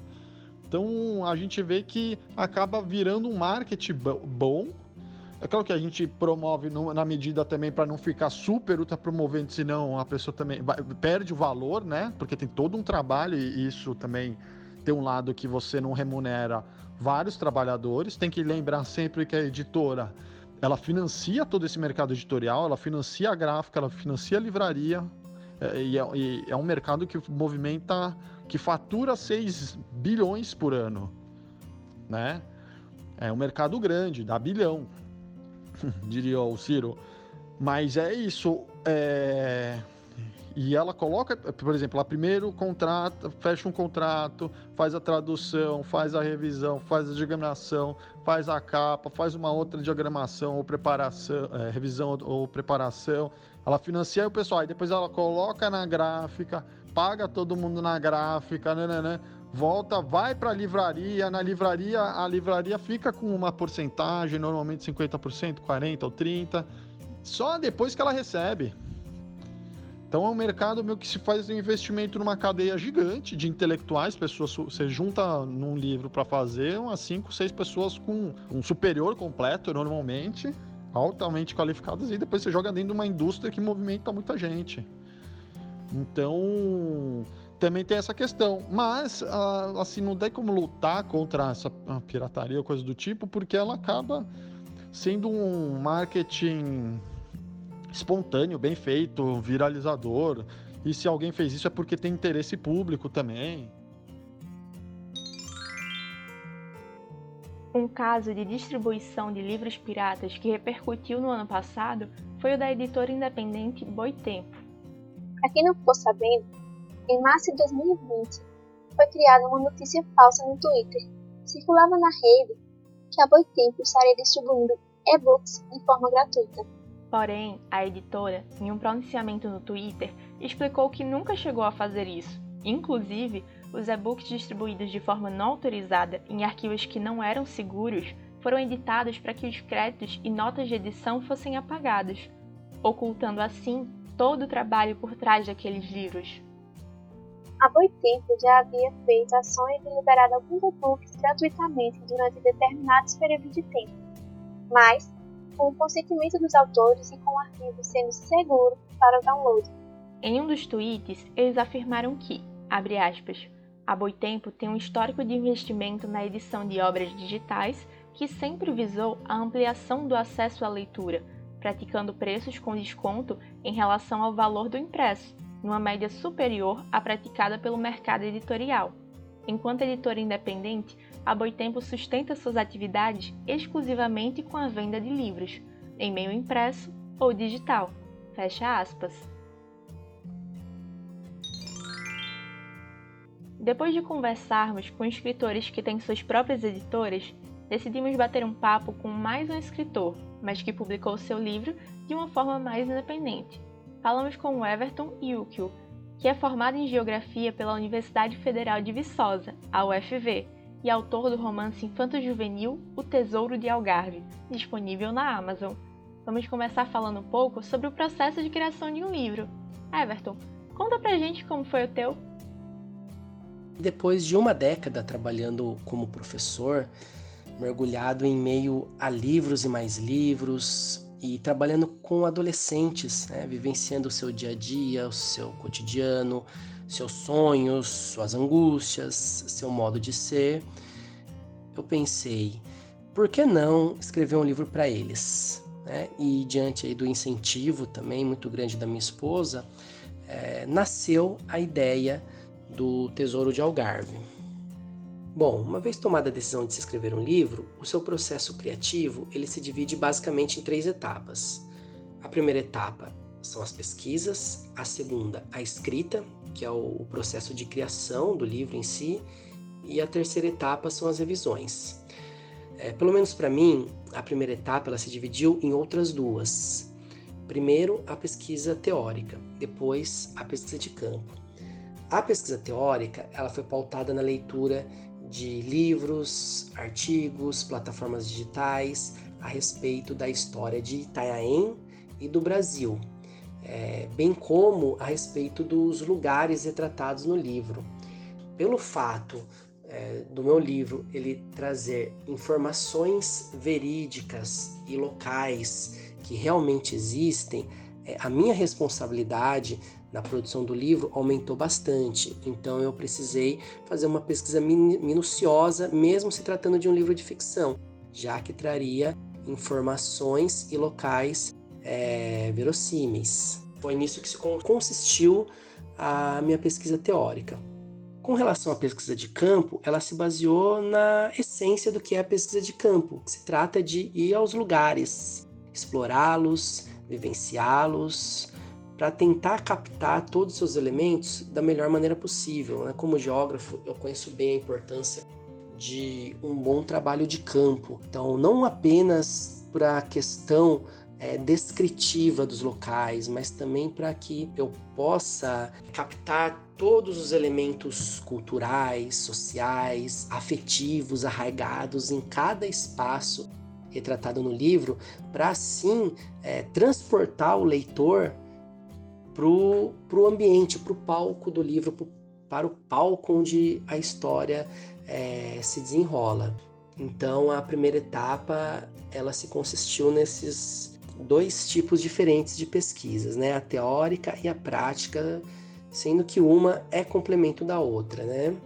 Então a gente vê que acaba virando um marketing bom é claro que a gente promove no, na medida também para não ficar super ultra promovendo, senão a pessoa também vai, perde o valor, né? Porque tem todo um trabalho e isso também tem um lado que você não remunera vários trabalhadores. Tem que lembrar sempre que a editora ela financia todo esse mercado editorial, ela financia a gráfica, ela financia a livraria. É, e, é, e é um mercado que movimenta, que fatura 6 bilhões por ano, né? É um mercado grande, dá bilhão. diria o Ciro. Mas é isso. É... E ela coloca, por exemplo, ela primeiro contrata, fecha um contrato, faz a tradução, faz a revisão, faz a diagramação, faz a capa, faz uma outra diagramação ou preparação, é, revisão ou preparação. Ela financia o pessoal, e depois ela coloca na gráfica, paga todo mundo na gráfica, né, né, né volta, vai para a livraria, na livraria a livraria fica com uma porcentagem, normalmente 50%, 40 ou 30, só depois que ela recebe. Então é um mercado meio que se faz um investimento numa cadeia gigante de intelectuais, pessoas você junta num livro para fazer umas 5, 6 pessoas com um superior completo normalmente, altamente qualificadas e depois você joga dentro de uma indústria que movimenta muita gente. Então, também tem essa questão. Mas, ah, assim, não tem como lutar contra essa pirataria ou coisa do tipo, porque ela acaba sendo um marketing espontâneo, bem feito, viralizador. E se alguém fez isso é porque tem interesse público também. Um caso de distribuição de livros piratas que repercutiu no ano passado foi o da editora independente Boitempo. Para quem não ficou sabendo, em março de 2020 foi criada uma notícia falsa no Twitter. Circulava na rede que a Boitempo estaria distribuindo e-books de forma gratuita. Porém, a editora, em um pronunciamento no Twitter, explicou que nunca chegou a fazer isso. Inclusive, os e-books distribuídos de forma não autorizada em arquivos que não eram seguros foram editados para que os créditos e notas de edição fossem apagados, ocultando assim todo o trabalho por trás daqueles livros. Há muito tempo já havia feito ações de liberar alguns e-books gratuitamente durante determinados períodos de tempo, mas com o consentimento dos autores e com o arquivo sendo seguro para o download. Em um dos tweets, eles afirmaram que, abre aspas, a Boitempo tem um histórico de investimento na edição de obras digitais que sempre visou a ampliação do acesso à leitura, praticando preços com desconto em relação ao valor do impresso, numa média superior à praticada pelo mercado editorial. Enquanto editora independente, a Boitempo sustenta suas atividades exclusivamente com a venda de livros, em meio impresso ou digital. Fecha aspas. Depois de conversarmos com escritores que têm suas próprias editoras, decidimos bater um papo com mais um escritor, mas que publicou seu livro de uma forma mais independente. Falamos com Everton Yukio, que é formado em Geografia pela Universidade Federal de Viçosa, a UFV, e autor do romance infanto-juvenil O Tesouro de Algarve, disponível na Amazon. Vamos começar falando um pouco sobre o processo de criação de um livro. Everton, conta pra gente como foi o teu. Depois de uma década trabalhando como professor, mergulhado em meio a livros e mais livros, e trabalhando com adolescentes, né, vivenciando o seu dia a dia, o seu cotidiano, seus sonhos, suas angústias, seu modo de ser, eu pensei, por que não escrever um livro para eles? Né? E diante do incentivo também muito grande da minha esposa, é, nasceu a ideia do Tesouro de Algarve. Bom, uma vez tomada a decisão de se escrever um livro, o seu processo criativo ele se divide basicamente em três etapas. A primeira etapa são as pesquisas, a segunda, a escrita, que é o processo de criação do livro em si, e a terceira etapa são as revisões. É, pelo menos para mim, a primeira etapa ela se dividiu em outras duas. Primeiro, a pesquisa teórica, depois a pesquisa de campo. A pesquisa teórica ela foi pautada na leitura de livros, artigos, plataformas digitais a respeito da história de Itanhaém e do Brasil, é, bem como a respeito dos lugares retratados no livro. Pelo fato é, do meu livro ele trazer informações verídicas e locais que realmente existem, é, a minha responsabilidade na produção do livro aumentou bastante. Então eu precisei fazer uma pesquisa minuciosa, mesmo se tratando de um livro de ficção, já que traria informações e locais é, verossímeis. Foi nisso que consistiu a minha pesquisa teórica. Com relação à pesquisa de campo, ela se baseou na essência do que é a pesquisa de campo, que se trata de ir aos lugares, explorá-los, vivenciá-los, para tentar captar todos os seus elementos da melhor maneira possível. Né? Como geógrafo, eu conheço bem a importância de um bom trabalho de campo. Então, não apenas para a questão é, descritiva dos locais, mas também para que eu possa captar todos os elementos culturais, sociais, afetivos, arraigados em cada espaço retratado no livro, para assim é, transportar o leitor para o ambiente, para o palco do livro, pro, para o palco onde a história é, se desenrola. Então a primeira etapa ela se consistiu nesses dois tipos diferentes de pesquisas, né? A teórica e a prática, sendo que uma é complemento da outra, né?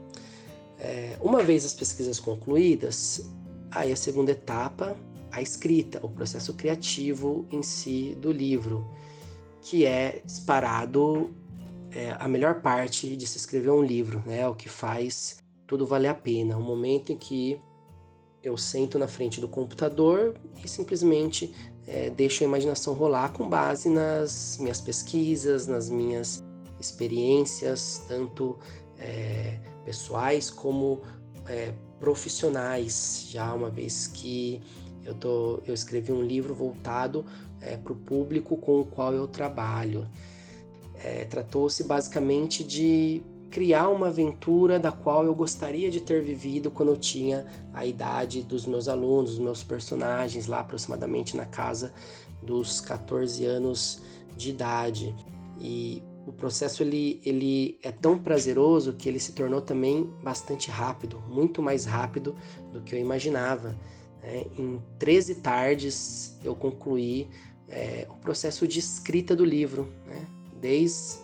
É, uma vez as pesquisas concluídas, aí a segunda etapa, a escrita, o processo criativo em si do livro que é disparado é a melhor parte de se escrever um livro, né? O que faz tudo valer a pena. O momento em que eu sento na frente do computador e simplesmente é, deixo a imaginação rolar com base nas minhas pesquisas, nas minhas experiências, tanto é, pessoais como é, profissionais. Já uma vez que eu, tô, eu escrevi um livro voltado é, para o público com o qual eu trabalho. É, Tratou-se basicamente de criar uma aventura da qual eu gostaria de ter vivido quando eu tinha a idade dos meus alunos, dos meus personagens, lá aproximadamente na casa dos 14 anos de idade. E o processo ele, ele é tão prazeroso que ele se tornou também bastante rápido, muito mais rápido do que eu imaginava. Né? Em 13 tardes eu concluí é, o processo de escrita do livro, né? desde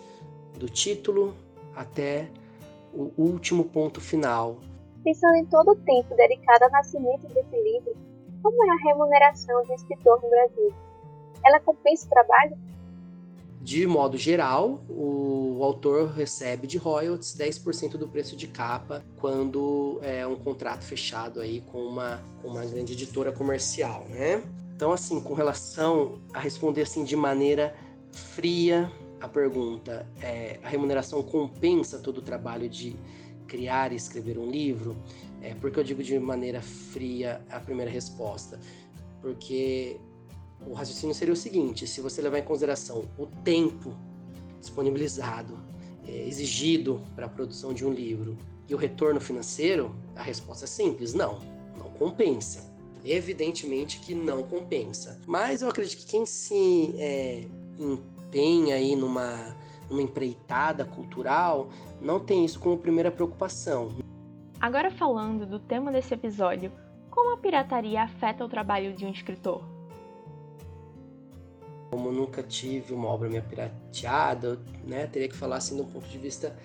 do título até o último ponto final. Pensando em todo o tempo dedicado ao nascimento desse livro, como é a remuneração de um escritor no Brasil? Ela compensa o trabalho? De modo geral, o autor recebe de royalties 10% do preço de capa quando é um contrato fechado aí com uma, com uma grande editora comercial, né? Então, assim, com relação a responder assim de maneira fria a pergunta, é, a remuneração compensa todo o trabalho de criar e escrever um livro? É, porque eu digo de maneira fria a primeira resposta? Porque o raciocínio seria o seguinte: se você levar em consideração o tempo disponibilizado, é, exigido para a produção de um livro e o retorno financeiro, a resposta é simples: não, não compensa. Evidentemente que não compensa. Mas eu acredito que quem se é, empenha aí numa, numa empreitada cultural não tem isso como primeira preocupação. Agora falando do tema desse episódio, como a pirataria afeta o trabalho de um escritor? Como eu nunca tive uma obra minha pirateada, né, teria que falar assim de um ponto de vista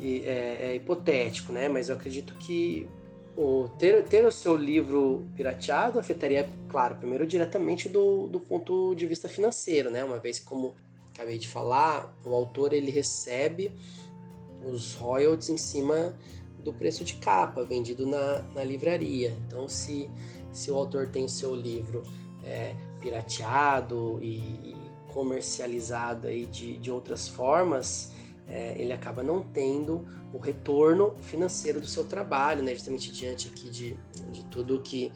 é, é, hipotético, né? Mas eu acredito que o ter, ter o seu livro pirateado afetaria, claro, primeiro diretamente do, do ponto de vista financeiro, né? Uma vez como acabei de falar, o autor ele recebe os royalties em cima do preço de capa vendido na, na livraria. Então, se, se o autor tem o seu livro é, pirateado e, comercializado aí de, de outras formas, é, ele acaba não tendo o retorno financeiro do seu trabalho, né? Justamente diante aqui de, de tudo que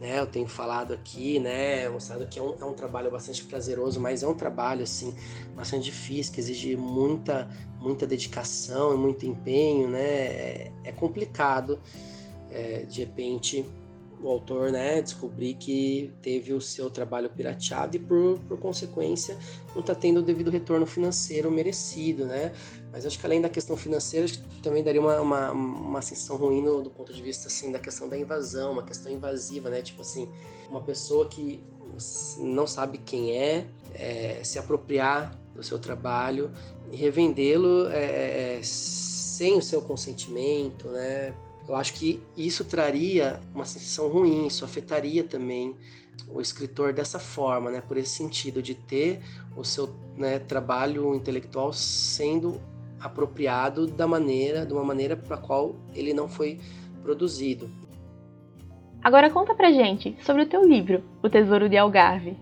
né, eu tenho falado aqui, né? Mostrado que é um, é um trabalho bastante prazeroso, mas é um trabalho assim bastante difícil, que exige muita, muita dedicação e muito empenho, né? É, é complicado, é, de repente o autor né, descobrir que teve o seu trabalho pirateado e, por, por consequência, não está tendo o devido retorno financeiro merecido, né? Mas acho que além da questão financeira, também daria uma, uma, uma sensação ruim no, do ponto de vista assim, da questão da invasão, uma questão invasiva, né? Tipo assim, uma pessoa que não sabe quem é, é se apropriar do seu trabalho e revendê-lo é, é, sem o seu consentimento, né? Eu acho que isso traria uma sensação ruim, isso afetaria também o escritor dessa forma, né, por esse sentido de ter o seu né, trabalho intelectual sendo apropriado da maneira, de uma maneira para qual ele não foi produzido. Agora conta pra gente sobre o teu livro, O Tesouro de Algarve.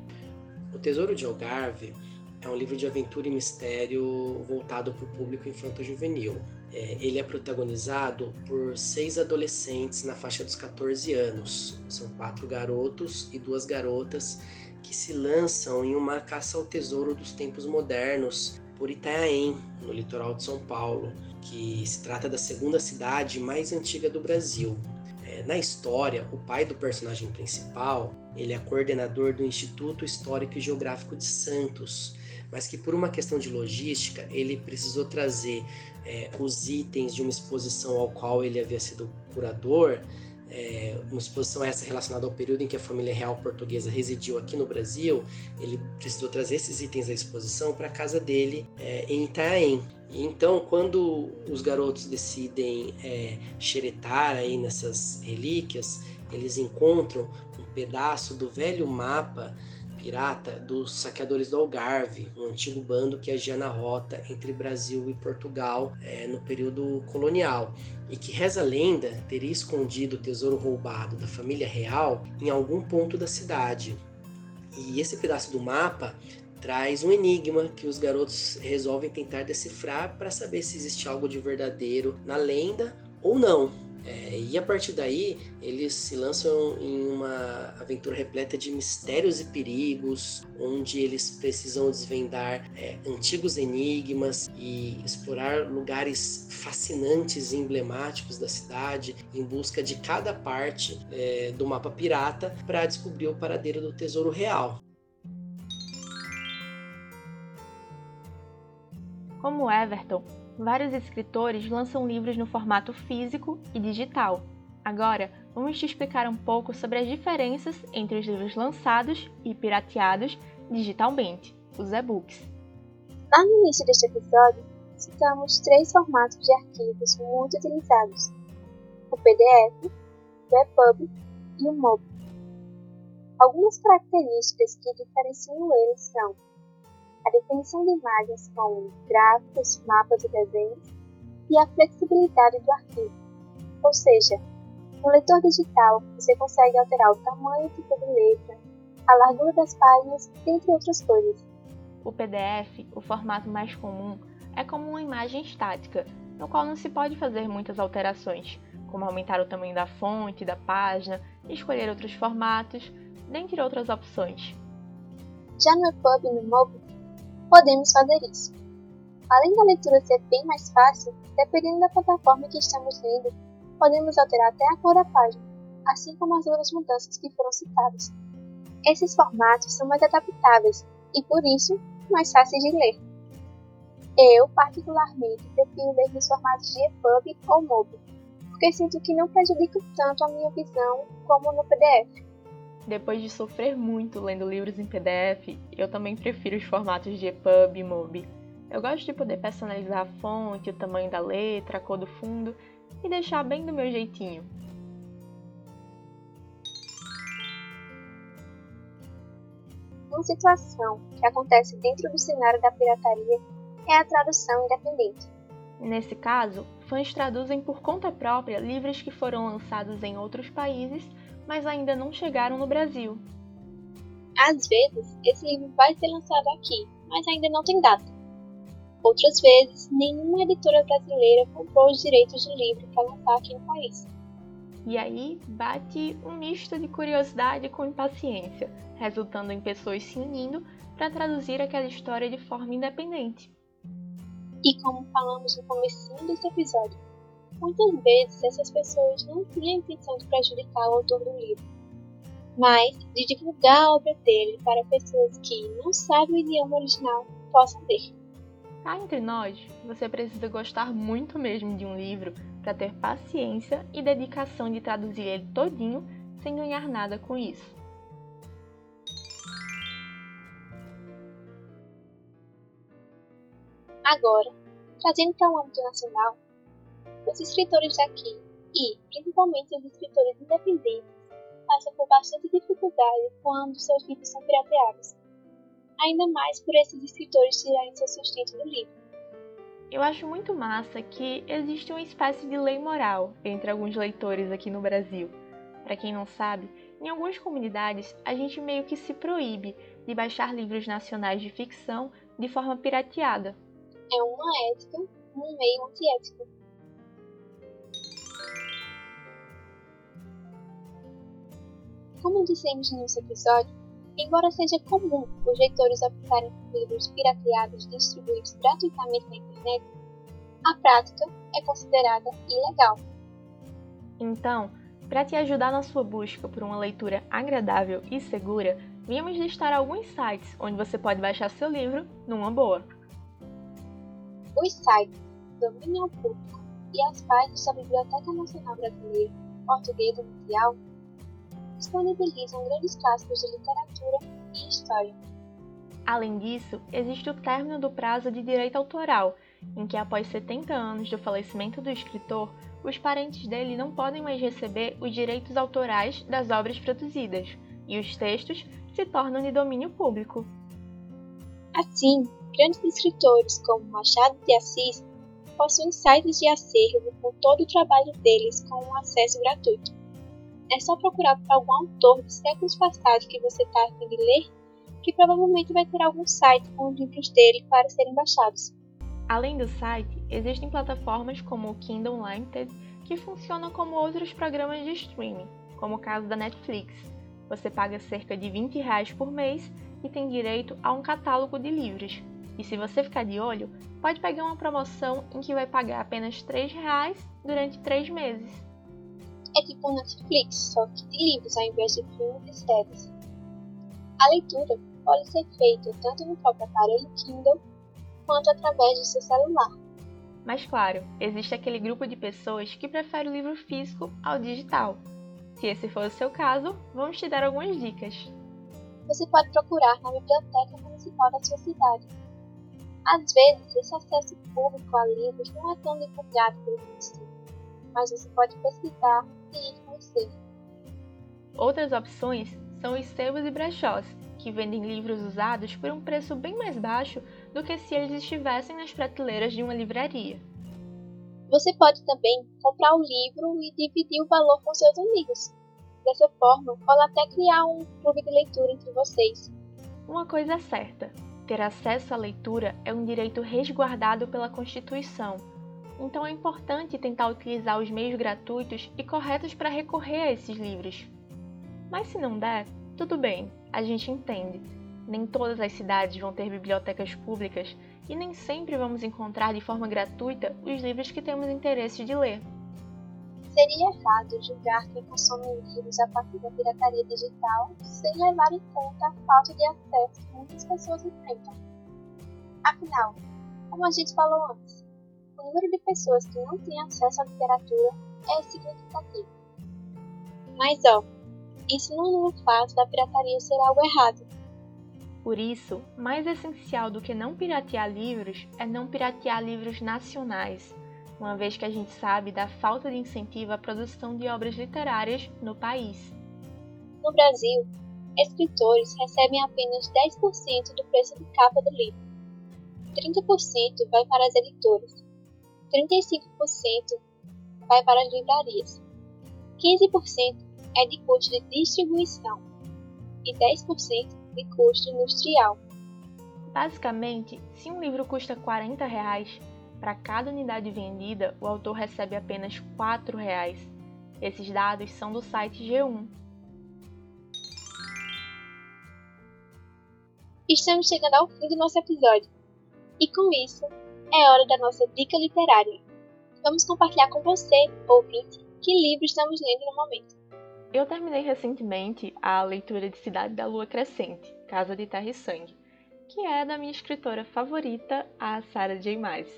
O Tesouro de Algarve é um livro de aventura e mistério voltado para o público infanto-juvenil. É, ele é protagonizado por seis adolescentes na faixa dos 14 anos. São quatro garotos e duas garotas que se lançam em uma caça ao tesouro dos tempos modernos por Itanhaém, no litoral de São Paulo, que se trata da segunda cidade mais antiga do Brasil. É, na história, o pai do personagem principal ele é coordenador do Instituto Histórico e Geográfico de Santos, mas que por uma questão de logística ele precisou trazer é, os itens de uma exposição ao qual ele havia sido curador, é, uma exposição essa relacionada ao período em que a família real portuguesa residiu aqui no Brasil, ele precisou trazer esses itens da exposição para a casa dele é, em Itaém. Então, quando os garotos decidem é, xeretar aí nessas relíquias, eles encontram um pedaço do velho mapa pirata dos saqueadores do Algarve, um antigo bando que agia na rota entre Brasil e Portugal é, no período colonial e que reza a lenda teria escondido o tesouro roubado da família real em algum ponto da cidade. E esse pedaço do mapa traz um enigma que os garotos resolvem tentar decifrar para saber se existe algo de verdadeiro na lenda ou não. É, e a partir daí, eles se lançam em uma aventura repleta de mistérios e perigos, onde eles precisam desvendar é, antigos enigmas e explorar lugares fascinantes e emblemáticos da cidade, em busca de cada parte é, do mapa pirata para descobrir o paradeiro do tesouro real. Como Everton, vários escritores lançam livros no formato físico e digital. Agora, vamos te explicar um pouco sobre as diferenças entre os livros lançados e pirateados digitalmente, os e-books. Lá no início deste episódio, citamos três formatos de arquivos muito utilizados: o PDF, o EPUB e o MOB. Algumas características que diferenciam eles são a definição de imagens com gráficos, mapas e desenhos, e a flexibilidade do arquivo. Ou seja, no leitor digital você consegue alterar o tamanho e tipo de letra, a largura das páginas, entre outras coisas. O PDF, o formato mais comum, é como uma imagem estática, no qual não se pode fazer muitas alterações, como aumentar o tamanho da fonte, da página, escolher outros formatos, dentre outras opções. Já no EPUB e no MOBI, podemos fazer isso. Além da leitura ser bem mais fácil, dependendo da plataforma que estamos lendo, podemos alterar até a cor da página, assim como as outras mudanças que foram citadas. Esses formatos são mais adaptáveis e, por isso, mais fáceis de ler. Eu, particularmente, prefiro ler nos formatos de EPUB ou MOBI, porque sinto que não prejudica tanto a minha visão como no PDF. Depois de sofrer muito lendo livros em PDF, eu também prefiro os formatos de EPUB e MOBI. Eu gosto de poder personalizar a fonte, o tamanho da letra, a cor do fundo e deixar bem do meu jeitinho. Uma situação que acontece dentro do cenário da pirataria é a tradução independente. Nesse caso, fãs traduzem por conta própria livros que foram lançados em outros países mas ainda não chegaram no Brasil. Às vezes, esse livro vai ser lançado aqui, mas ainda não tem data. Outras vezes, nenhuma editora brasileira comprou os direitos do livro para lançar aqui no país. E aí bate um misto de curiosidade com impaciência, resultando em pessoas se unindo para traduzir aquela história de forma independente. E como falamos no começo desse episódio, Muitas vezes essas pessoas não tinham a intenção de prejudicar o autor do livro, mas de divulgar a obra dele para pessoas que não sabem o idioma original possam ler. Cá entre nós, você precisa gostar muito mesmo de um livro para ter paciência e dedicação de traduzir ele todinho sem ganhar nada com isso. Agora, trazendo para o âmbito nacional, os escritores daqui, e principalmente os escritores independentes, passam por bastante dificuldade quando seus livros são pirateados. Ainda mais por esses escritores tirarem seu sustento do livro. Eu acho muito massa que existe uma espécie de lei moral entre alguns leitores aqui no Brasil. Para quem não sabe, em algumas comunidades a gente meio que se proíbe de baixar livros nacionais de ficção de forma pirateada. É uma ética um meio antiético. Como dissemos no nosso episódio, embora seja comum os leitores optarem por livros pirateados distribuídos gratuitamente na internet, a prática é considerada ilegal. Então, para te ajudar na sua busca por uma leitura agradável e segura, viemos listar alguns sites onde você pode baixar seu livro numa boa. Os sites Domínio Público e as páginas da Biblioteca Nacional Brasileira Portuguesa Mundial disponibilizam grandes clássicos de literatura e história. Além disso, existe o término do prazo de direito autoral, em que após 70 anos do falecimento do escritor, os parentes dele não podem mais receber os direitos autorais das obras produzidas, e os textos se tornam de domínio público. Assim, grandes escritores como Machado de Assis possuem sites de acervo com todo o trabalho deles com um acesso gratuito. É só procurar por algum autor de séculos passados que você está a fim de ler, que provavelmente vai ter algum site com os livros dele para serem baixados. Além do site, existem plataformas como o Kindle Unlimited que funcionam como outros programas de streaming, como o caso da Netflix. Você paga cerca de 20 reais por mês e tem direito a um catálogo de livros. E se você ficar de olho, pode pegar uma promoção em que vai pagar apenas 3 reais durante 3 meses. É tipo Netflix, só que de livros ao invés de filmes e séries. A leitura pode ser feita tanto no próprio aparelho Kindle quanto através do seu celular. Mas claro, existe aquele grupo de pessoas que prefere o livro físico ao digital. Se esse for o seu caso, vamos te dar algumas dicas. Você pode procurar na biblioteca municipal da sua cidade. Às vezes, esse acesso público a livros não é tão divulgado pelo município, mas você pode pesquisar e ir conhecer. Outras opções são os sebos e brechós, que vendem livros usados por um preço bem mais baixo do que se eles estivessem nas prateleiras de uma livraria. Você pode também comprar o livro e dividir o valor com seus amigos. Dessa forma, pode até criar um clube de leitura entre vocês. Uma coisa é certa: ter acesso à leitura é um direito resguardado pela Constituição. Então é importante tentar utilizar os meios gratuitos e corretos para recorrer a esses livros. Mas se não der, tudo bem, a gente entende. Nem todas as cidades vão ter bibliotecas públicas e nem sempre vamos encontrar de forma gratuita os livros que temos interesse de ler. Seria errado julgar quem consome livros a partir da pirataria digital sem levar em conta a falta de acesso que muitas pessoas enfrentam. Afinal, como a gente falou antes, o número de pessoas que não têm acesso à literatura é significativo. Mas, ó, isso não faz da pirataria ser algo errado. Por isso, mais essencial do que não piratear livros é não piratear livros nacionais, uma vez que a gente sabe da falta de incentivo à produção de obras literárias no país. No Brasil, escritores recebem apenas 10% do preço de capa do livro. 30% vai para as editoras, 35% vai para as livrarias, 15% é de custo de distribuição e 10% de custo industrial. Basicamente, se um livro custa 40 reais, para cada unidade vendida, o autor recebe apenas 4 reais. Esses dados são do site G1. Estamos chegando ao fim do nosso episódio. E com isso, é hora da nossa dica literária. Vamos compartilhar com você, ouvinte, que livro estamos lendo no momento. Eu terminei recentemente a leitura de Cidade da Lua Crescente, Casa de Terra e Sangue, que é da minha escritora favorita, a Sarah J. Maas.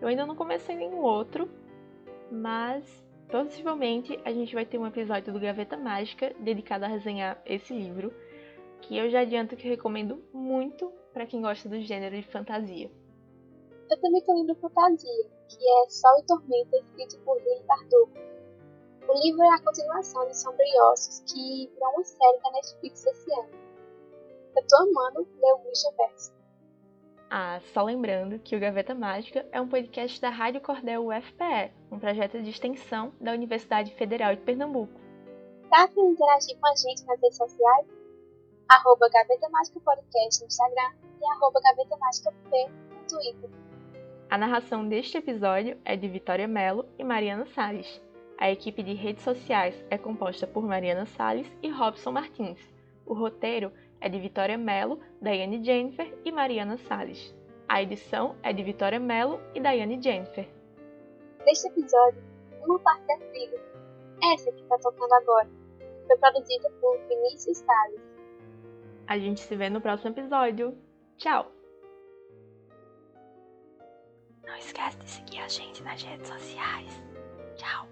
Eu ainda não comecei nenhum outro, mas possivelmente a gente vai ter um episódio do Gaveta Mágica dedicado a resenhar esse livro, que eu já adianto que recomendo muito para quem gosta do gênero de fantasia. Eu também estou lendo fantasia, que é Sol e Tormenta, escrito por Lili Bardugo o livro é a continuação de Sombra e Ossos, que virou uma série da Netflix esse ano. Eu tô amando ler o Witcherverse. Ah, só lembrando que o Gaveta Mágica é um podcast da Rádio Cordel UFPE, um projeto de extensão da Universidade Federal de Pernambuco. Tá afim de interagir com a gente nas redes sociais? Arroba Gaveta Mágica Podcast no Instagram e arroba Gaveta Mágica P no Twitter. A narração deste episódio é de Vitória Mello e Mariana Salles. A equipe de redes sociais é composta por Mariana Salles e Robson Martins. O roteiro é de Vitória Mello, Daiane Jennifer e Mariana Salles. A edição é de Vitória Mello e Daiane Jennifer. Neste episódio, uma parte da trilha, essa que está tocando agora, foi produzida por Vinícius Salles. A gente se vê no próximo episódio. Tchau! Esquece de seguir a gente nas redes sociais. Tchau!